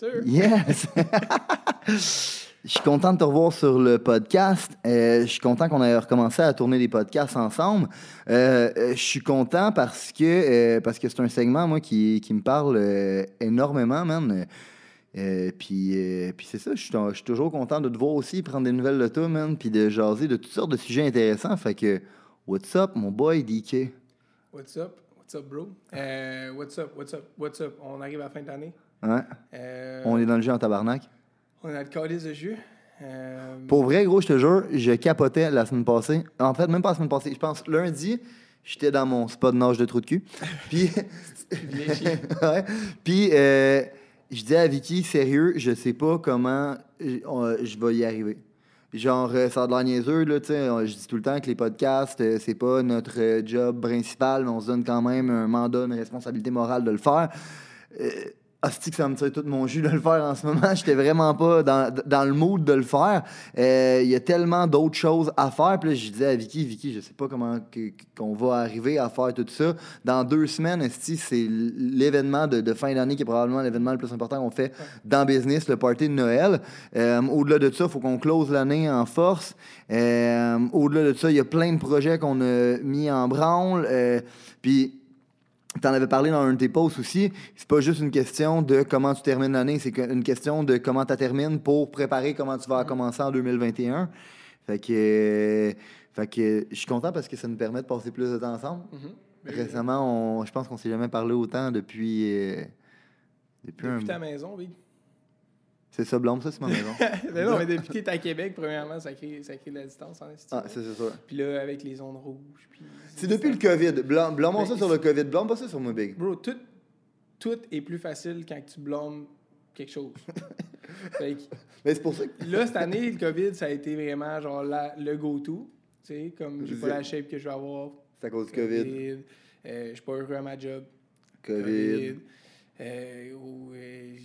Yes, sir. Yes! Je suis content de te revoir sur le podcast. Euh, je suis content qu'on ait recommencé à tourner des podcasts ensemble. Euh, euh, je suis content parce que euh, parce que c'est un segment, moi, qui, qui me parle énormément, man. Puis puis c'est ça, je suis je suis toujours content de te voir aussi, prendre des nouvelles de toi, man, puis de jaser de toutes sortes de sujets intéressants. Fait que, what's up, mon boy DK? What's up? What's up, bro? What's up? What's up? What's up? On arrive à la fin de l'année? Euh, On est dans le jeu en tabarnak. on a le calice de jus. Euh, Pour vrai, gros, je te jure, je capotais la semaine passée. En fait, même pas la semaine passée. Je pense lundi, j'étais dans mon spot de nage de trou de cul. Puis, ouais. Euh, je dis à Vicky, sérieux, je sais pas comment je, on- je vais y arriver. Genre, euh, ça a de l'air niaiseux, là, tu sais. Je dis tout le temps que les podcasts, euh, c'est pas notre euh, job principal, mais on se donne quand même un mandat, une responsabilité morale de le faire. Asti que ça me tire tout mon jus de le faire en ce moment. J'étais vraiment pas dans, dans le mood de le faire. Euh, Il y a tellement d'autres choses à faire. Puis là, je disais à Vicky, Vicky, je sais pas comment qu'on va arriver à faire tout ça. Dans deux semaines, Esti, c'est l'événement de, fin d'année qui est probablement l'événement le plus important qu'on fait dans business, le party de Noël. Euh, Au-delà de ça, il faut qu'on close l'année en force. Euh, Au-delà de ça, il y a plein de projets qu'on a mis en branle. Euh, puis T'en avais parlé dans un de tes posts aussi. C'est pas juste une question de comment tu termines l'année, c'est une question de comment tu termines pour préparer comment tu vas commencer en 2021. Fait que, euh, fait que je suis content parce que ça nous permet de passer plus de temps ensemble. Mhm. Ben, Récemment, on, je pense qu'on s'est jamais parlé autant depuis. euh, depuis, un- Depuis ta maison, oui. C'est ça, Blâme, ça, c'est ma maison. mais non, mais depuis que t'es à Québec, premièrement, ça crée, ça crée de la distance en ah, ça, c'est sûr. Puis là, avec les zones rouges. Puis C'est depuis le COVID. Blâme, ça sur le COVID. Blâme pas ça sur moi, Big. Bro, tout, tout est plus facile quand tu blâmes quelque chose. Fait que Mais c'est pour ça que. Là, cette année, le COVID, ça a été vraiment genre la- le go-to. Tu sais, comme j'ai pas la shape que je vais avoir. C'est à cause du COVID. euh, je suis pas heureux à ma job. COVID. Euh, ou, euh,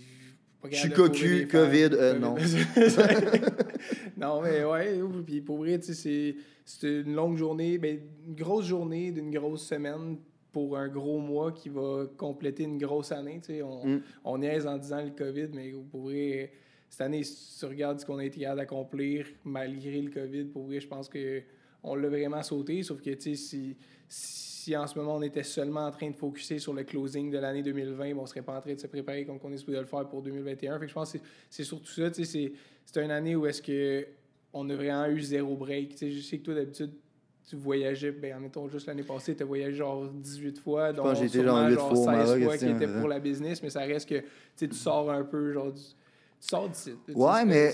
Je suis cocu. COVID, euh, non. non, mais ouais, ou- puis pour vrai, tu sais, c'est- une longue journée, ben, une grosse journée d'une grosse semaine pour un gros mois qui va compléter une grosse année. tu sais. On, Mm. on niaise en disant le COVID, mais pour vrai, cette année, si tu regardes ce qu'on a été capable d'accomplir malgré le COVID, pour vrai, je pense que on l'a vraiment sauté. Sauf que, tu sais, si, si en ce moment on était seulement en train de focuser sur le closing de l'année 2020, ben, on serait pas en train de se préparer comme on est supposé le faire pour 2021. Fait que je pense que c'est- surtout ça. C'est c'est une année où est-ce que on a vraiment eu zéro break. Je sais que toi, d'habitude, tu voyageais, ben, admettons, juste l'année passée, tu as voyagé genre 18 fois, été sûrement genre huit genre fois au 16 Maroc, fois qui étaient pour la business, mais ça reste que tu sors un peu, genre, du- tu sors d'ici. Ouais, mais-.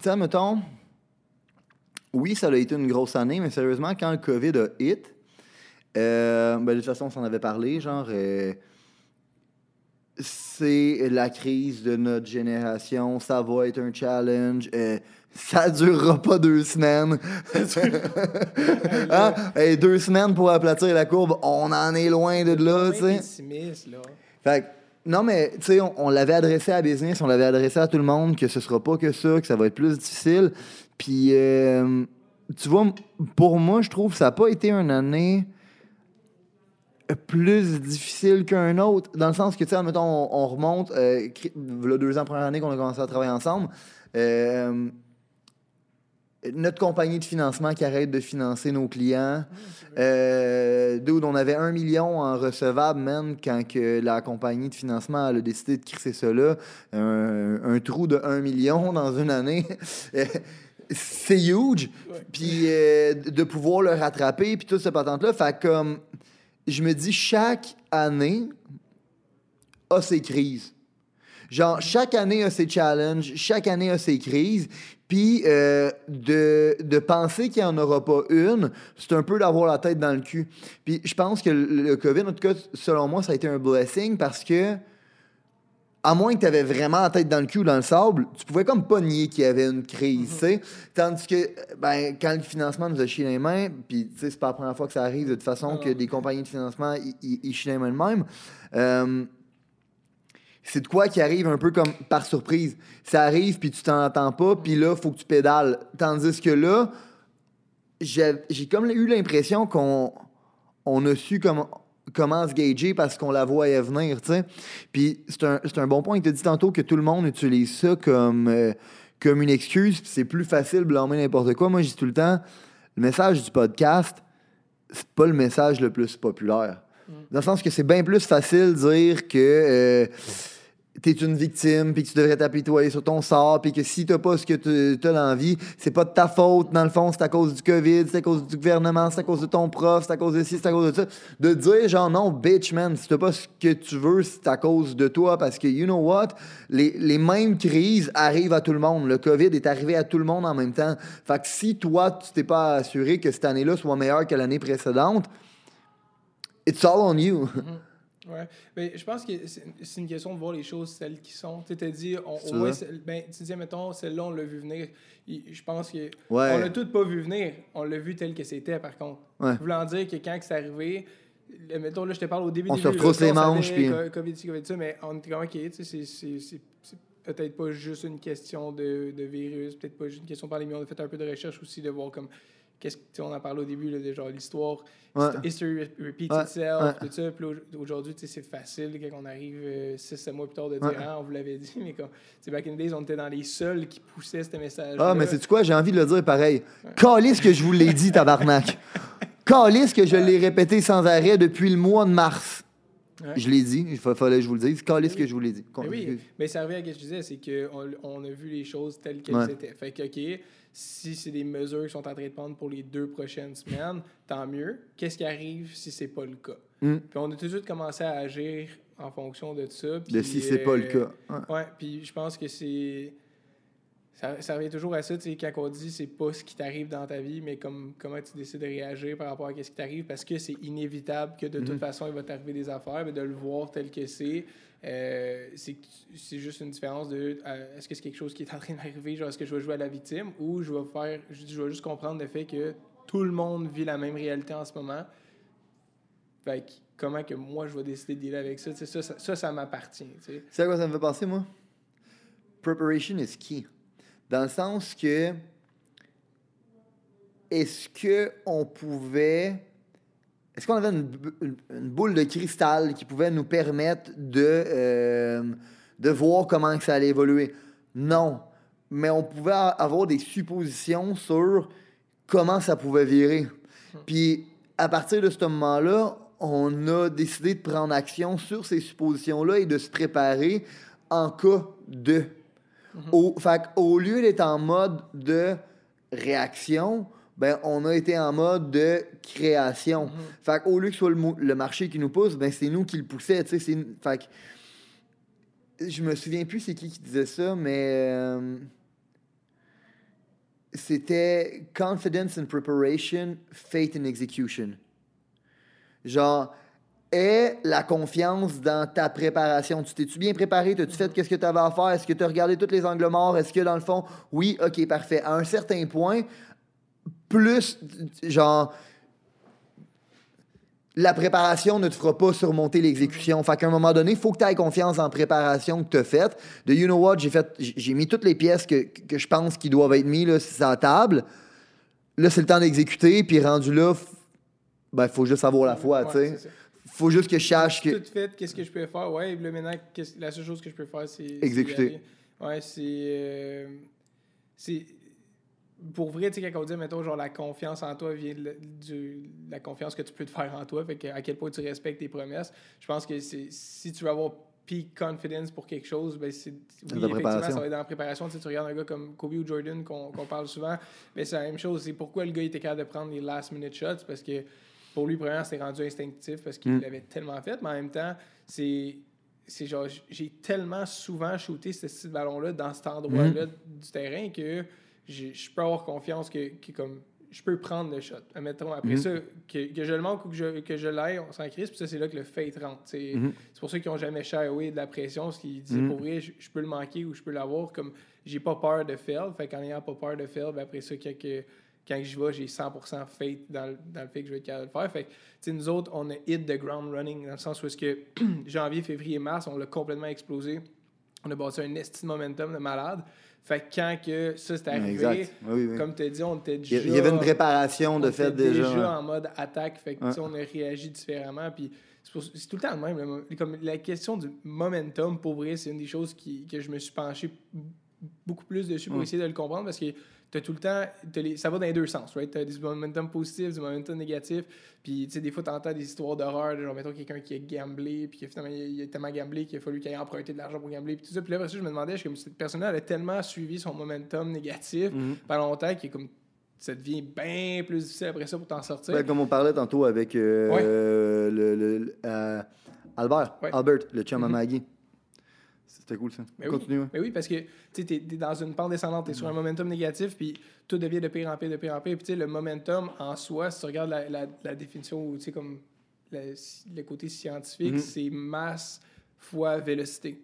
Tu sais, mettons, oui, ça a été une grosse année, mais sérieusement, quand le COVID a hit, euh, ben, de toute façon, on s'en avait parlé, genre, euh, c'est la crise de notre génération, ça va être un challenge, euh, ça durera pas deux semaines. Hein? Hey, deux semaines pour aplatir la courbe, on en est loin de là, tu sais. Fait que, non, mais tu sais, on, on l'avait adressé à business, on l'avait adressé à tout le monde, que ce sera pas que ça, que ça va être plus difficile. Puis, euh, tu vois, pour moi, je trouve que ça n'a pas été une année plus difficile qu'un autre, dans le sens que, tu sais, admettons, on, on remonte, euh, v'là deux ans, première année qu'on a commencé à travailler ensemble, euh, notre compagnie de financement qui arrête de financer nos clients, euh, dude, on avait un million en recevable, man, quand que la compagnie de financement elle a décidé de crisser là. Un, un trou de 1 million dans une année. C'est huge. Puis euh, de pouvoir le rattraper, puis tout ce patente-là. Fait comme, je me dis, chaque année a ses crises. Genre, chaque année a ses challenges, chaque année a ses crises. Puis euh, de, de penser qu'il n'y en aura pas une, c'est un peu d'avoir la tête dans le cul. Puis je pense que le, le COVID, en tout cas, selon moi, ça a été un blessing parce que à moins que tu avais vraiment la tête dans le cul ou dans le sable, tu pouvais comme pas nier qu'il y avait une crise, tu sais. Tandis que, ben, quand le financement nous a chié les mains, puis, tu sais, c'est pas la première fois que ça arrive de toute façon Ah que des compagnies de financement, ils- chient les mains de même. Euh, c'est de quoi qui arrive un peu comme par surprise. Ça arrive, puis tu t'en attends pas, puis là, faut que tu pédales. Tandis que là, j'ai comme eu l'impression qu'on on a su comment, comment se gager parce qu'on la voyait venir, tu sais. Puis c'est un, c'est un bon point tu as dit tantôt que tout le monde utilise ça comme, euh, comme une excuse, puis c'est plus facile de blâmer n'importe quoi. Moi, je dis tout le temps, le message du podcast, c'est pas le message le plus populaire. Dans le sens que c'est bien plus facile de dire que euh, t'es une victime, puis que tu devrais t'apitoyer sur ton sort, puis que si t'as pas ce que tu- t'as dans la vie, c'est pas de ta faute, dans le fond, c'est à cause du COVID, c'est à cause du gouvernement, c'est à cause de ton prof, c'est à cause de ci, c'est à cause de ça. De dire genre non, bitch, man, si t'as pas ce que tu veux, c'est à cause de toi, parce que, you know what, les, les mêmes crises arrivent à tout le monde. Le COVID est arrivé à tout le monde en même temps. Fait que si toi, tu t'es pas assuré que cette année-là soit meilleure que l'année précédente, it's all on you. Ouais. Mais je pense que c'est une question de voir les choses telles qui sont. Tu t'as dit, on, au moins, ben, tu disais, mettons, celle-là, on l'a vu venir. Je pense que. Ouais. On l'a tout pas vu venir. On l'a vu tel que c'était, par contre. Ouais. Voulant dire que quand c'est arrivé, mettons, là, je te parle au début On début, se retrousse les manches, puis- co- COVID, COVID, ça, mais on était comme, OK, tu sais, c'est peut-être pas juste une question de, de virus, peut-être pas juste une question de pandémie. On a fait un peu de recherche aussi de voir comme. Qu'est-ce que, tu on en parlé au début, là, de genre l'histoire, Ouais. history re- repeats Ouais, itself, tout ça. Puis là, au- aujourd'hui, tu c'est facile quand on arrive 6-7 mois plus tard de dire, Ouais. ah, on vous l'avait dit, mais tu sais, back in the days, on était dans les seuls qui poussaient ce message. Ah, mais c'est quoi? J'ai envie de le dire pareil. Calisse que je vous l'ai dit, tabarnak. Calisse que je l'ai répété sans arrêt depuis le mois de mars. Ouais. Je l'ai dit, il fa- fallait que je vous le dise. Calisse que je vous l'ai dit. Mais oui, mais ça revient à ce que je disais, c'est qu'on on a vu les choses telles qu'elles Ouais. étaient. Fait que, OK, si c'est des mesures qui sont en train de prendre pour les deux prochaines semaines, tant mieux. Qu'est-ce qui arrive si c'est pas le cas? Mm. Puis on a tout de suite commencé à agir en fonction de ça. De puis, si c'est pas le euh, cas. Ouais, puis je pense que c'est. Ça, ça revient toujours à ça, tu sais, quand on dit c'est pas ce qui t'arrive dans ta vie, mais comme, comment tu décides de réagir par rapport à ce qui t'arrive, parce que c'est inévitable que de Mhm. toute façon, il va t'arriver des affaires, mais de le voir tel que c'est, euh, c'est c'est juste une différence de euh, est-ce que c'est quelque chose qui est en train d'arriver, genre est-ce que je vais jouer à la victime, ou je vais faire, je, je vais juste comprendre le fait que tout le monde vit la même réalité en ce moment. Fait que comment que moi je vais décider de dealer avec ça, tu sais, ça, ça, ça, ça m'appartient, tu sais. Sais à quoi ça me fait penser, moi? Preparation is key. Dans le sens que, est-ce qu'on pouvait. Est-ce qu'on avait une, boule de cristal qui pouvait nous permettre de, euh, de voir comment ça allait évoluer? Non. Mais on pouvait avoir des suppositions sur comment ça pouvait virer. Puis, à partir de ce moment-là, on a décidé de prendre action sur ces suppositions-là et de se préparer en cas de. Au, fait au lieu d'être en mode de réaction, ben, on a été en mode de création. Fait au lieu que ce soit le, le marché qui nous pousse, ben, c'est nous qui le poussait. Fait que- je me souviens plus c'est qui qui disait ça, mais euh, c'était confidence in preparation, faith in execution. Genre, aie la confiance dans ta préparation. Tu t'es-tu bien préparé? T'as-tu fait qu'est-ce que tu avais à faire? Est-ce que tu as regardé tous les angles morts? Est-ce que dans le fond, oui, ok, parfait. À un certain point, plus, genre, la préparation ne te fera pas surmonter l'exécution. Fait qu'à un moment donné, il faut que tu aies confiance en préparation que tu as faite. De you know what, j'ai fait j'ai j'ai mis toutes les pièces que, que je pense qui doivent être mises là, sur la table. Là, c'est le temps d'exécuter, puis rendu là, ben, faut juste avoir la foi, Ouais, tu sais. Faut juste que je sache que. Tout fait, qu'est-ce que je peux faire? Ouais, là, maintenant, la seule chose que je peux faire, c'est. Exécuter. Ouais, c'est. euh, c'est. Pour vrai, tu sais, quand on dit, mettons, genre, la confiance en toi vient de la, du- la confiance que tu peux te faire en toi, fait que à quel point tu respectes tes promesses. Je pense que si tu veux avoir peak confidence pour quelque chose, ben c'est. Oui, effectivement, ça va être dans la préparation. Tu, sais, tu regardes un gars comme Kobe ou Jordan qu'on parle souvent, mais c'est la même chose. C'est pourquoi le gars était capable de prendre les last minute shots, parce que pour lui, premièrement, c'était rendu instinctif parce qu'il Mm. l'avait tellement fait, mais en même temps, c'est. C'est genre, j'ai tellement souvent shooté ce de ballon-là dans cet endroit-là du terrain que je peux avoir confiance que, que comme je peux prendre le shot. Admettons, après Mhm. ça, que, que je le manque ou que je, que je l'aille, on s'en crise, puis ça, c'est là que le fate rentre. C'est Mhm. c'est pour ça qu'ils n'ont jamais shy away de la pression, parce qu'ils disaient, Mhm. pour vrai, je, je peux le manquer ou je peux l'avoir, comme j'ai pas peur de fail, fait qu'en ayant pas peur de fail, ben après ça, quand, que- quand j'y vais, j'ai 100% faith dans, le- dans le fait que je vais être capable de le faire. Fait que, nous autres, on a hit the ground running, dans le sens où est-ce que janvier, février, mars, on l'a complètement explosé. On a bâti un esti de momentum de malade. Fait que quand que ça s'est arrivé. Oui, oui, comme tu as dit, on était déjà... il y avait une préparation de on fait était déjà. déjà en mode attaque. Fait que, Ouais. on a réagi différemment. Puis c'est c'est tout le temps le même. comme la question du momentum, pour vrai, c'est une des choses qui, que je me suis penché beaucoup plus dessus pour essayer de le comprendre parce que tu as tout le temps. les- ça va dans les deux sens, right? Tu as du momentum positif, du momentum négatif. Puis, tu sais, des fois, tu entends des histoires d'horreur, genre, mettons, quelqu'un qui a gamblé, puis que finalement, il a, il a tellement gamblé qu'il a fallu qu'il ait emprunté de l'argent pour gambler, puis tout ça. Puis là, après ça, je me demandais, je comme cette personne-là, elle a tellement suivi son momentum négatif Mhm. pendant longtemps qu'il est comme. Ça devient bien plus difficile après ça pour t'en sortir. Ben, comme on parlait tantôt avec euh, Ouais. le, le- euh, Albert, Ouais. Albert, le chum à Mhm. Maggie. C'était cool ça. Oui. Continue. ouais. Mais oui, parce que tu es, dans une pente descendante, tu es sur un momentum négatif, puis tout devient de pire en pire, de pire en pire. Puis le momentum en soi, si tu regardes la, la, la définition, ou comme le, le côté scientifique, Mhm. c'est masse fois vélocité.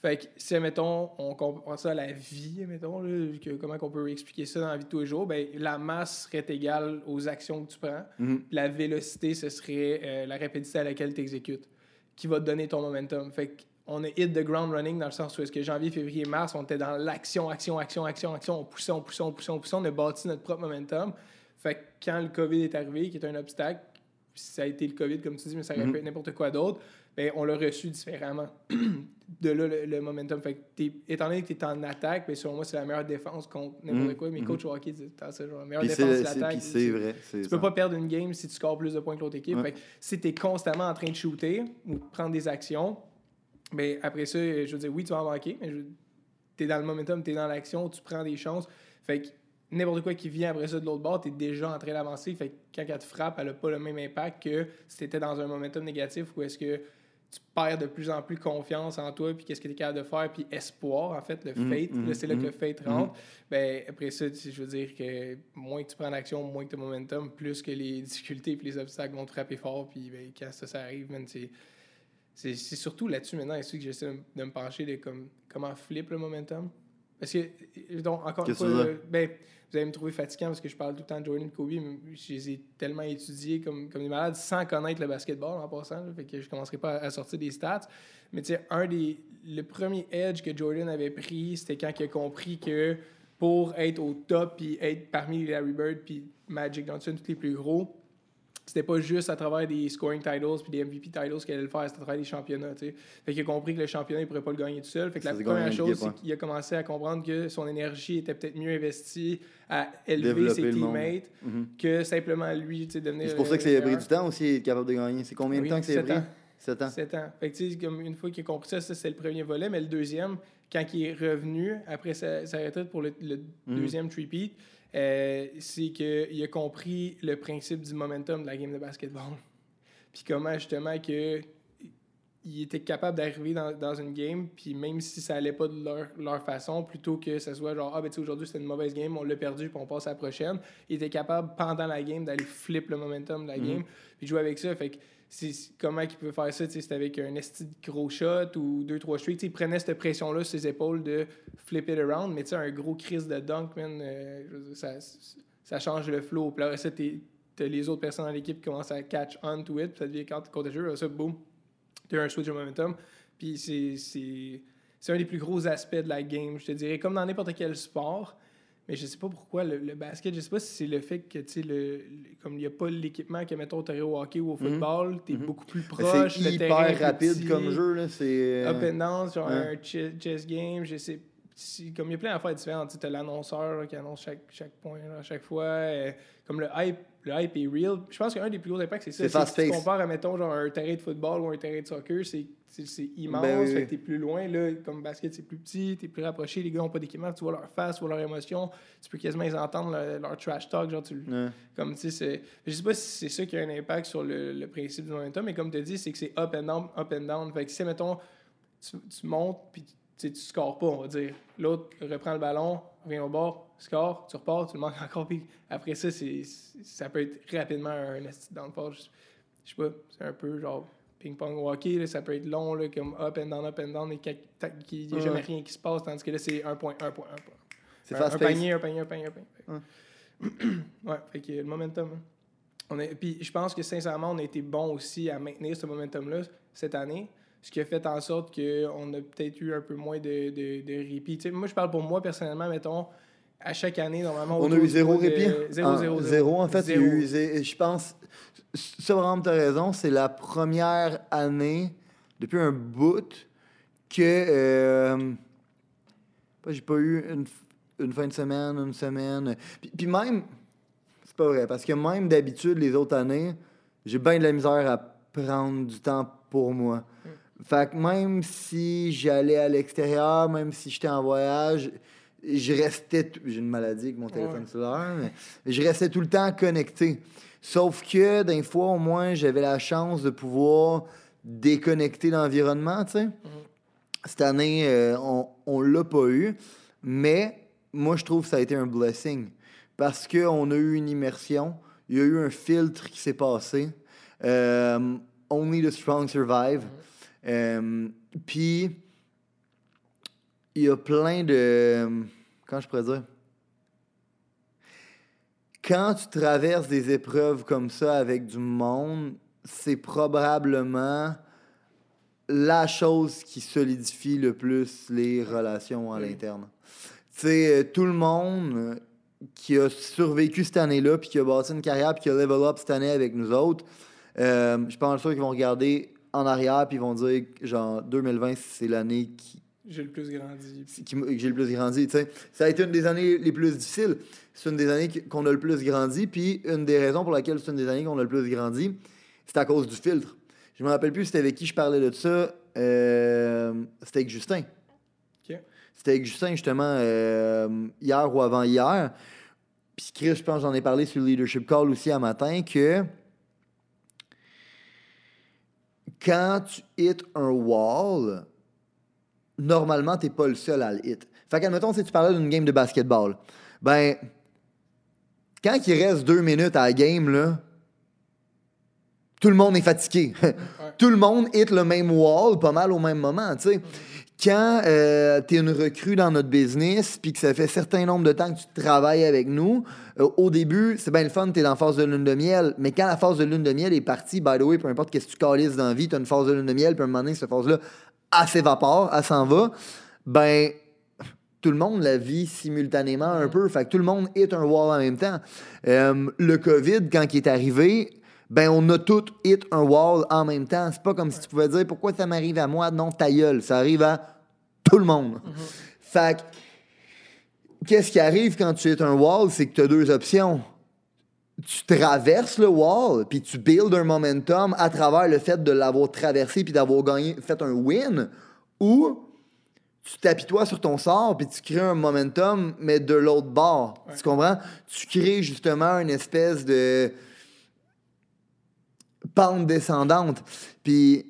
Fait que si, mettons, on compare ça à la vie, mettons, là, que- comment on peut expliquer ça dans la vie de tous les jours, ben, la masse serait égale aux actions que tu prends. Mhm. La vélocité, ce serait euh, la rapidité à laquelle tu exécutes, qui va te donner ton momentum. Fait qu'on a hit the ground running dans le sens où est-ce que janvier, février, mars, on était dans l'action, action, action, action, action, on poussait, on poussait, on poussait, on poussait, on a bâti notre propre momentum. Fait que quand le COVID est arrivé, qui est un obstacle, ça a été le COVID, comme tu dis, mais ça aurait Mhm. pu être n'importe quoi d'autre, ben, on l'a reçu différemment. de là, le, le momentum. Fait que étant donné que tu es en attaque, ben, selon moi, c'est la meilleure défense contre n'importe Mhm. quoi. Mes Mhm. coachs au hockey disent genre, la meilleure défense, c'est c'est c'est- l'attaque. c'est vrai. c'est Tu peux ça. pas perdre une game si tu scores plus de points que l'autre équipe. Ouais. Fait que si tu es constamment en train de shooter ou de prendre des actions, ben après ça, je veux dire, oui, tu vas en manquer, mais tu es dans le momentum, tu es dans l'action, tu prends des chances. Fait que n'importe quoi qui vient après ça de l'autre bord, tu es déjà en train d'avancer. Fait que quand elle te frappe, elle n'a pas le même impact que si tu étais dans un momentum négatif où est-ce que tu perds de plus en plus confiance en toi, puis qu'est-ce que tu es capable de faire, puis espoir, en fait, le Mhm, fate. là, c'est là que le fate rentre. Ben, après ça, je veux dire que moins que tu prends l'action, moins que tu as momentum, plus que les difficultés et les obstacles vont te frapper fort. Puis ben, quand ça, ça arrive, c'est, c'est, surtout là-dessus maintenant ici que j'essaie de, me pencher de comme, comment flip le momentum. Parce que, donc, encore une fois, euh, ben, vous allez me trouver fatigant parce que je parle tout le temps de Jordan et Kobe, mais je les ai tellement étudiés comme, comme des malades sans connaître le basketball en passant. là, fait que je commencerai pas à, à sortir des stats. Mais tu sais, un des. Le premier edge que Jordan avait pris, c'était quand il a compris que pour être au top puis être parmi Larry Bird puis Magic Johnson, tous les plus gros, c'était pas juste à travers des scoring titles puis des MVP titles qu'il allait le faire, c'était à travers des championnats. tu sais. Fait qu'il a compris que le championnat, il pourrait pas le gagner tout seul. Fait que la première chose, c'est qu'il a commencé à comprendre que son énergie était peut-être mieux investie à élever Développer ses teammates Mhm. que simplement lui, tu sais, devenir. C'est pour ça que ça a pris du temps aussi, être capable de gagner. C'est combien de Oui, temps que ça a pris ans. 7 ans. 7 ans. Fait que, comme une fois qu'il a compris ça, ça c'est le premier volet, mais le deuxième, quand il est revenu après sa, sa retraite pour le, le Mhm. deuxième three-peat, euh, c'est qu'il a compris le principe du momentum de la game de basketball. Puis comment justement que il était capable d'arriver dans, dans une game, puis même si ça allait pas de leur, leur façon, plutôt que ça soit genre, ah ben tu sais, aujourd'hui c'était une mauvaise game, on l'a perdu, puis on passe à la prochaine, il était capable pendant la game d'aller flip le momentum de la Mhm. game, puis jouer avec ça. Fait que comment il pouvait faire ça, c'était avec un esti gros shot ou deux, trois streaks. Il prenait cette pression-là sur ses épaules de flip it around, mais un gros crise de dunk, man, euh, ça, ça change le flow. Puis là, ça, t'as les autres personnes dans l'équipe qui commencent à catch on to it, puis ça devient quand là, ça, boum, tu as un switch de momentum. Puis c'est- c'est c'est un des plus gros aspects de la game, je te dirais, comme dans n'importe quel sport. Mais je sais pas pourquoi le, le basket, je sais pas si c'est le fait que, tu sais, le, le- comme il n'y a pas l'équipement que, mettons, tu au hockey ou au football, tu es Mhm. beaucoup plus proche, C'est terrain hyper rapide petit, comme jeu. là. C'est. Up and down, genre ouais. un che- chess game, je sais. Si- Comme il y a plein d'affaires différentes. Tu as l'annonceur qui annonce chaque, chaque point là, à chaque fois. euh, comme le hype, le hype est real. Je pense qu'un des plus gros impacts, c'est ça. C'est si tu compares à, mettons, genre un terrain de football ou un terrain de soccer, c'est immense. Ben oui, fait que t'es plus loin. Là, comme basket, c'est plus petit, t'es plus rapproché. Les gars n'ont pas d'équipement. Tu vois leur face, tu vois leur émotion. Tu peux quasiment les entendre, leur, leur trash talk. Genre, tu, ouais. comme, tu sais, je sais pas si c'est ça qui a un impact sur le, le principe du momentum, mais comme tu dis, c'est que c'est up and down, up and down. Fait que si, mettons, tu, tu montes, puis tu tu scores pas, on va dire. L'autre reprend le ballon, viens au bord, score, tu repars, tu le manques encore. Puis après ça, c'est, ça peut être rapidement un dans le fort. Je, je sais pas, c'est un peu genre ping-pong hockey, là, ça peut être long, là, comme up and down, up and down, et qu'il n'y a jamais rien qui se passe, tandis que là, c'est un point, un point, un point. C'est un, un panier, un panier, un panier, un panier. Ouais, fait que le momentum. Hein. On est, puis je pense que sincèrement, on a été bon aussi à maintenir ce momentum-là cette année, ce qui a fait en sorte qu'on a peut-être eu un peu moins de, de, de répit. moi, je parle pour moi personnellement, mettons, à chaque année, normalement. On a eu zéro répit? Zéro, zéro, zéro. en fait, eu, je pense, ça vraiment, tu as raison, c'est la première année depuis un bout que euh, j'ai pas eu une, une, fin de semaine, une semaine. Puis, puis même, c'est pas vrai, parce que même d'habitude, les autres années, j'ai bien de la misère à prendre du temps pour moi. Mm. Fait que même si j'allais à l'extérieur, même si j'étais en voyage, je restais. J'ai une maladie avec mon téléphone cellulaire, mais je restais tout le temps connecté. Sauf que, d'un fois, au moins, j'avais la chance de pouvoir déconnecter l'environnement, tu sais. Mm. Cette année, euh, on ne l'a pas eu, mais moi, je trouve que ça a été un blessing parce qu'on a eu une immersion, il y a eu un filtre qui s'est passé. Euh, only the strong survive. Mm. Euh, puis, il y a plein de. Comment je pourrais dire? Quand tu traverses des épreuves comme ça avec du monde, c'est probablement la chose qui solidifie le plus les relations à l'interne. Tu sais, euh, tout le monde qui a survécu cette année-là, puis qui a bâti une carrière, puis qui a level up cette année avec nous autres, euh, je pense sûr qu'ils vont regarder en arrière, puis ils vont dire, genre, 2020, c'est l'année qui, j'ai le plus grandi. J'ai le plus grandi, tu sais. Ça a été une des années les plus difficiles. C'est une des années qu'on a le plus grandi. Puis une des raisons pour laquelle c'est une des années qu'on a le plus grandi, c'est à cause du filtre. Je me rappelle plus c'était avec qui je parlais de ça. Euh, c'était avec Justin. C'était avec Justin, justement, euh, hier ou avant-hier. Puis Chris, je pense j'en ai parlé sur le Leadership Call aussi à matin, que quand tu hits un wall, normalement, tu n'es pas le seul à le hit. Fait qu'admettons, si tu parlais d'une game de basketball, ben, quand il reste deux minutes à la game, là, tout le monde est fatigué. tout le monde hit le même wall pas mal au même moment, tu sais. Quand euh, tu es une recrue dans notre business, puis que ça fait un certain nombre de temps que tu travailles avec nous, euh, au début, c'est bien le fun, tu es dans la phase de lune de miel, mais quand la phase de lune de miel est partie, by the way, peu importe qu'est-ce que tu calisses dans la vie, tu as une phase de lune de miel, puis à un moment donné, cette phase-là, elle s'évapore, elle s'en va, ben tout le monde la vit simultanément un peu. Fait que tout le monde hit un wall en même temps. Euh, le COVID, quand il est arrivé, ben on a tout hit un wall en même temps. C'est pas comme si tu pouvais dire pourquoi ça m'arrive à moi, non, ta gueule. Ça arrive à tout le monde. Mm-hmm. Fait que, qu'est-ce qui arrive quand tu hit un wall? C'est que tu as deux options tu traverses le wall, puis tu builds un momentum à travers le fait de l'avoir traversé puis d'avoir gagné, fait un win, ou tu t'apitoies sur ton sort puis tu crées un momentum, mais de l'autre bord. Tu comprends? Tu crées justement une espèce de pente descendante. Puis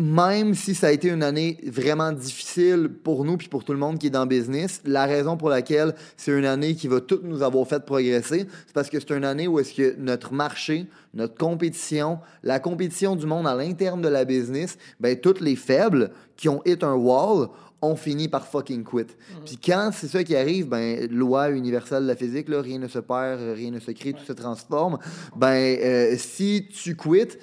même si ça a été une année vraiment difficile pour nous puis pour tout le monde qui est dans le business, la raison pour laquelle c'est une année qui va toutes nous avoir fait progresser, c'est parce que c'est une année où est-ce que notre marché, notre compétition, la compétition du monde à l'interne de la business, ben toutes les faibles qui ont hit un wall ont fini par fucking quit. Mhm. Puis quand c'est ça qui arrive, ben loi universelle de la physique, là, rien ne se perd, rien ne se crée, tout se transforme. Ben euh, si tu quittes,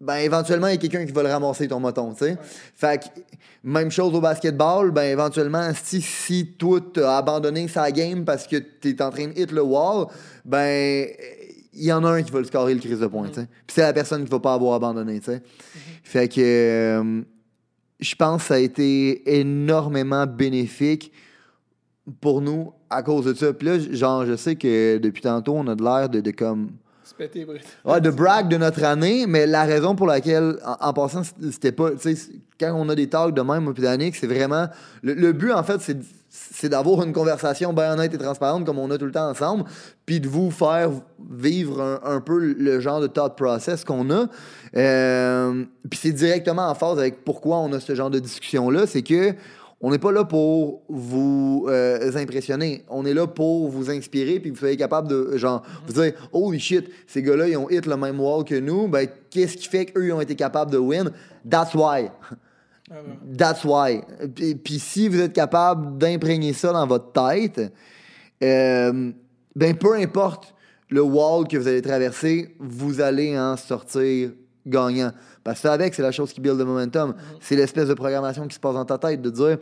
ben éventuellement, il y a quelqu'un qui va le ramasser ton moton, tu sais. Fait que, même chose au basketball, ben éventuellement, si, si toi, t'as abandonné sa game parce que t'es en train de hit le wall, ben il y en a un qui va le scorer le crise de pointe, tu sais. Puis c'est la personne qui va pas avoir abandonné, tu sais. Mm-hmm. Fait que euh, je pense que ça a été énormément bénéfique pour nous à cause de ça. Puis là, genre, je sais que depuis tantôt, on a de l'air de, de comme De brag de notre année, mais la raison pour laquelle, en, passant, c'était pas. Quand on a des talks de même, puis d'Annick, c'est vraiment. Le, but, en fait, c'est d'avoir une conversation bien honnête et transparente comme on a tout le temps ensemble, puis de vous faire vivre un, peu le genre de thought process qu'on a. Euh, puis c'est directement en phase avec pourquoi on a ce genre de discussion-là, c'est que On n'est pas là pour vous euh, impressionner. On est là pour vous inspirer puis vous soyez capable de, genre, vous dire, holy shit, ces gars-là, ils ont hit le même wall que nous. Ben, qu'est-ce qui fait qu'eux, ils ont été capables de win? That's why. Ah. That's why. Puis, puis si vous êtes capable d'imprégner ça dans votre tête, euh, ben peu importe le wall que vous allez traverser, vous allez en sortir gagnant. Parce que ça avec, c'est la chose qui build le momentum. C'est l'espèce de programmation qui se passe dans ta tête de dire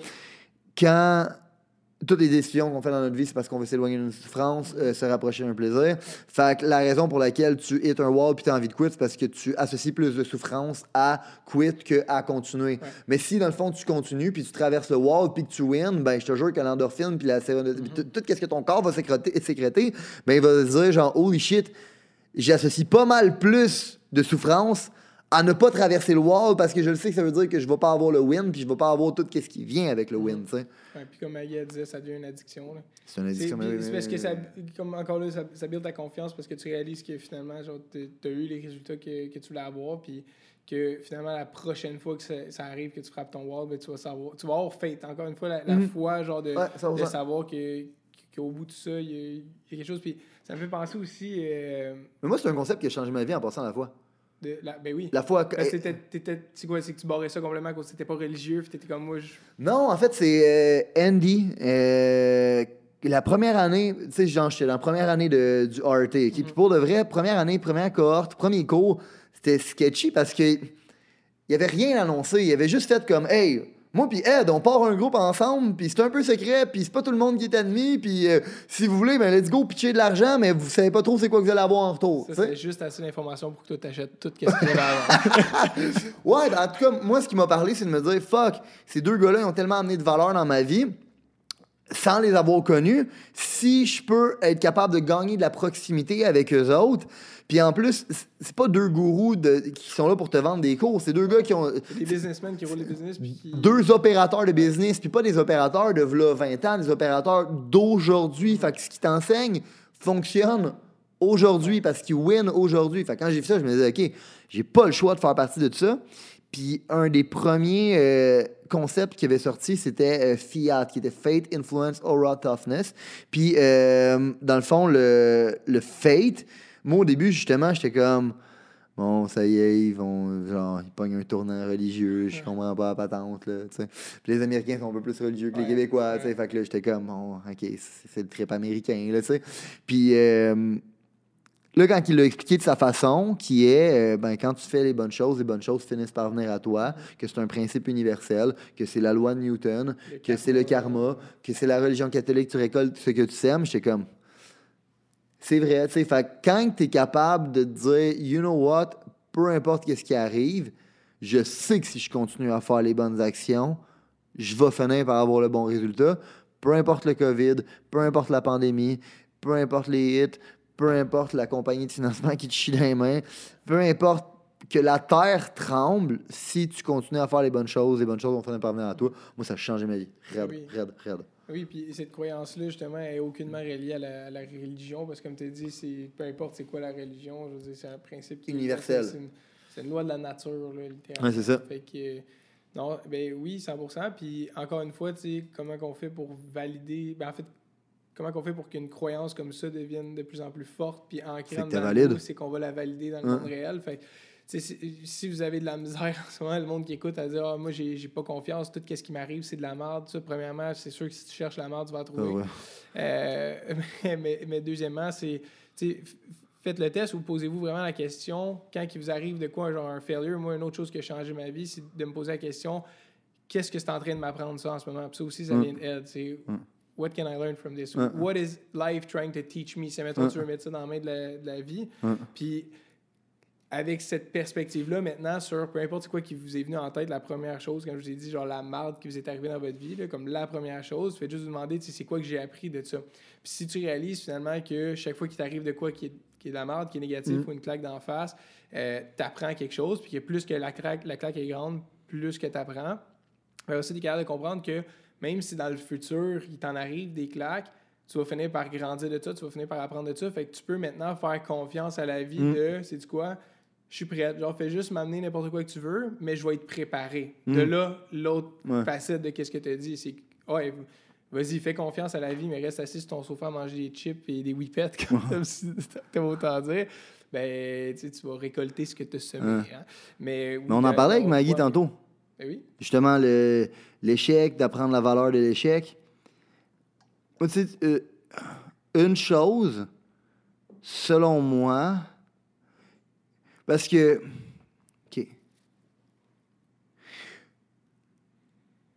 quand toutes les décisions qu'on fait dans notre vie, c'est parce qu'on veut s'éloigner d'une souffrance, euh, se rapprocher d'un plaisir. Fait que la raison pour laquelle tu hits un wall puis tu as envie de quit, c'est parce que tu associes plus de souffrance à quit que à continuer. Mais si, dans le fond, tu continues puis tu traverses le wall puis que tu wins, ben, je te jure que l'endorphine puis la sérotonine, puis tout tout ce que ton corps va sécréter, sécréter ben, il va se dire genre, holy shit, j'associe pas mal plus de souffrance à ne pas traverser le wall parce que je le sais que ça veut dire que je vais pas avoir le win puis je vais pas avoir tout ce qui vient avec le win, tu sais. Ouais, puis comme elle disait, ça devient une addiction. C'est une addiction. mais- c'est parce que ça, comme encore là, ça, ça build ta confiance parce que tu réalises que finalement, genre, tu as eu les résultats que, que tu voulais avoir, puis que finalement, la prochaine fois que ça, ça arrive, que tu frappes ton wall, ben, tu vas savoir, tu vas avoir faith. Encore une fois, la, la Mhm. foi, genre, de, Ouais, de savoir que qu'au bout de ça, il y, y a quelque chose. Puis ça me fait penser aussi. euh, Mais moi, c'est un concept qui a changé ma vie en passant à la fois. de, la, ben oui. La foi. T'étais- c'est quoi, c'est que tu barrais ça complètement parce que t'étais pas religieux, puis t'étais comme moi. Je... Non, en fait, c'est euh, Andy. euh, la première année, tu sais, genre, j'étais dans la première année de, du RT. ok? Puis pour de vrai, première année, première cohorte, premier cours, c'était sketchy parce que il y avait rien annoncé. Il avait juste fait comme, hey, moi puis Ed, on part un groupe ensemble, puis c'est un peu secret, puis c'est pas tout le monde qui est admis, puis euh, si vous voulez, ben let's go pitcher de l'argent, mais vous savez pas trop c'est quoi que vous allez avoir en retour. C'était juste assez d'informations pour que toi t'achètes tout ce qu'il y avait. Ouais, ben, en tout cas, moi, ce qui m'a parlé, c'est de me dire, fuck, ces deux gars-là, ils ont tellement amené de valeur dans ma vie, sans les avoir connus, si je peux être capable de gagner de la proximité avec eux autres, puis en plus, c'est pas deux gourous de- qui sont là pour te vendre des cours, c'est deux gars qui ont des businessmen qui roulent des business, puis qui. deux opérateurs de business, puis pas des opérateurs de v'là 20 ans, des opérateurs d'aujourd'hui. Fait que ce qui t'enseigne fonctionne aujourd'hui parce qu'ils win aujourd'hui. Fait que quand j'ai vu ça, je me disais, OK, j'ai pas le choix de faire partie de ça. Puis un des premiers euh, concepts qui avait sorti, c'était euh, Fiat, qui était Fate, Influence, Aura, Toughness. Puis euh, dans le fond, le, le Fate, moi au début, justement, j'étais comme. Bon, ça y est, ils vont, genre, ils pognent un tournant religieux, je comprends pas la patente, là, tu sais. Puis les Américains sont un peu plus religieux que les Québécois, tu sais. Fait que là, j'étais comme, bon, OK, c'est le trip américain, là, tu sais. Puis euh, là, quand il l'a expliqué de sa façon, qui est, euh, ben, quand tu fais les bonnes choses, les bonnes choses finissent par venir à toi, que c'est un principe universel, que c'est la loi de Newton, Le que c'est le karma. karma, que c'est la religion catholique, tu récoltes ce que tu sèmes, j'étais comme, c'est vrai, tu sais. Fait que quand tu es capable de te dire, you know what, peu importe ce qui arrive, je sais que si je continue à faire les bonnes actions, je vais finir par avoir le bon résultat. Peu importe le COVID, peu importe la pandémie, peu importe les hits, peu importe la compagnie de financement qui te chie dans les mains, peu importe que la terre tremble, si tu continues à faire les bonnes choses, les bonnes choses vont finir par venir à toi. Moi, ça a changé ma vie. Raide, Oui. raide, raide. Oui, puis cette croyance-là, justement, est aucunement reliée à la, à la religion, parce que comme tu as dit, c'est, peu importe c'est quoi la religion, je veux dire, c'est un principe qui Universel. C'est une, c'est une loi de la nature, là, littéralement. Ouais, c'est ça. Fait que, euh, non, ben oui, 100%. Puis encore une fois, tu sais, comment qu'on fait pour valider, ben en fait, comment qu'on fait pour qu'une croyance comme ça devienne de plus en plus forte, puis ancrée de valide. nous, c'est qu'on va la valider dans le Ouais. monde réel. Fait si, si vous avez de la misère en ce moment, le monde qui écoute à dire ah, moi j'ai pas confiance, tout ce qui m'arrive c'est de la merde. Ça, premièrement, c'est sûr que si tu cherches la merde, tu vas la Ah trouver. ouais. Euh, mais, mais- mais deuxièmement, c'est faites le test ou posez-vous vraiment la question quand il vous arrive de quoi, genre un failure. Moi, une autre chose qui a changé ma vie, c'est de me poser la question qu'est-ce que c'est en train de m'apprendre ça en ce moment? Puis ça aussi, ça Mm. vient d'aide. C'est what can I learn from this? Mm. What is life trying to teach me? C'est mettons, Mm. tu veux mettre ça dans la main de la, de la vie. Mm. Puis avec cette perspective-là, maintenant, sur peu importe quoi qui vous est venu en tête, la première chose, comme je vous ai dit, genre la marde qui vous est arrivée dans votre vie, là, comme la première chose, faites juste vous demander, tu sais, c'est quoi que j'ai appris de ça. Puis si tu réalises finalement que chaque fois qu'il t'arrive de quoi qui est, qui est de la marde, qui est négatif Mm. ou une claque d'en face, euh, t'apprends quelque chose, puis que plus que la, craque, la claque est grande, plus que t'apprends. Mais aussi, tu es capable de comprendre que même si dans le futur, il t'en arrive des claques, tu vas finir par grandir de ça, tu vas finir par apprendre de ça. Fait que tu peux maintenant faire confiance à la vie Mm. de, c'est du quoi? Je suis prête. Genre, fais juste m'amener n'importe quoi que tu veux, mais je vais être préparé. De là, l'autre Ouais. facette de qu'est-ce que tu as dit, c'est que, ouais, vas-y, fais confiance à la vie, mais reste assis sur ton sofa à manger des chips et des whippets, comme, comme si autant dire. Ben, tu vas récolter ce que tu as semé. Ouais. hein. Mais, on en euh, parlait avec Maggie ouais, tantôt. ben oui. Justement, le- l'échec, d'apprendre la valeur de l'échec. Moi, tu sais, euh, une chose, selon moi, parce que. OK.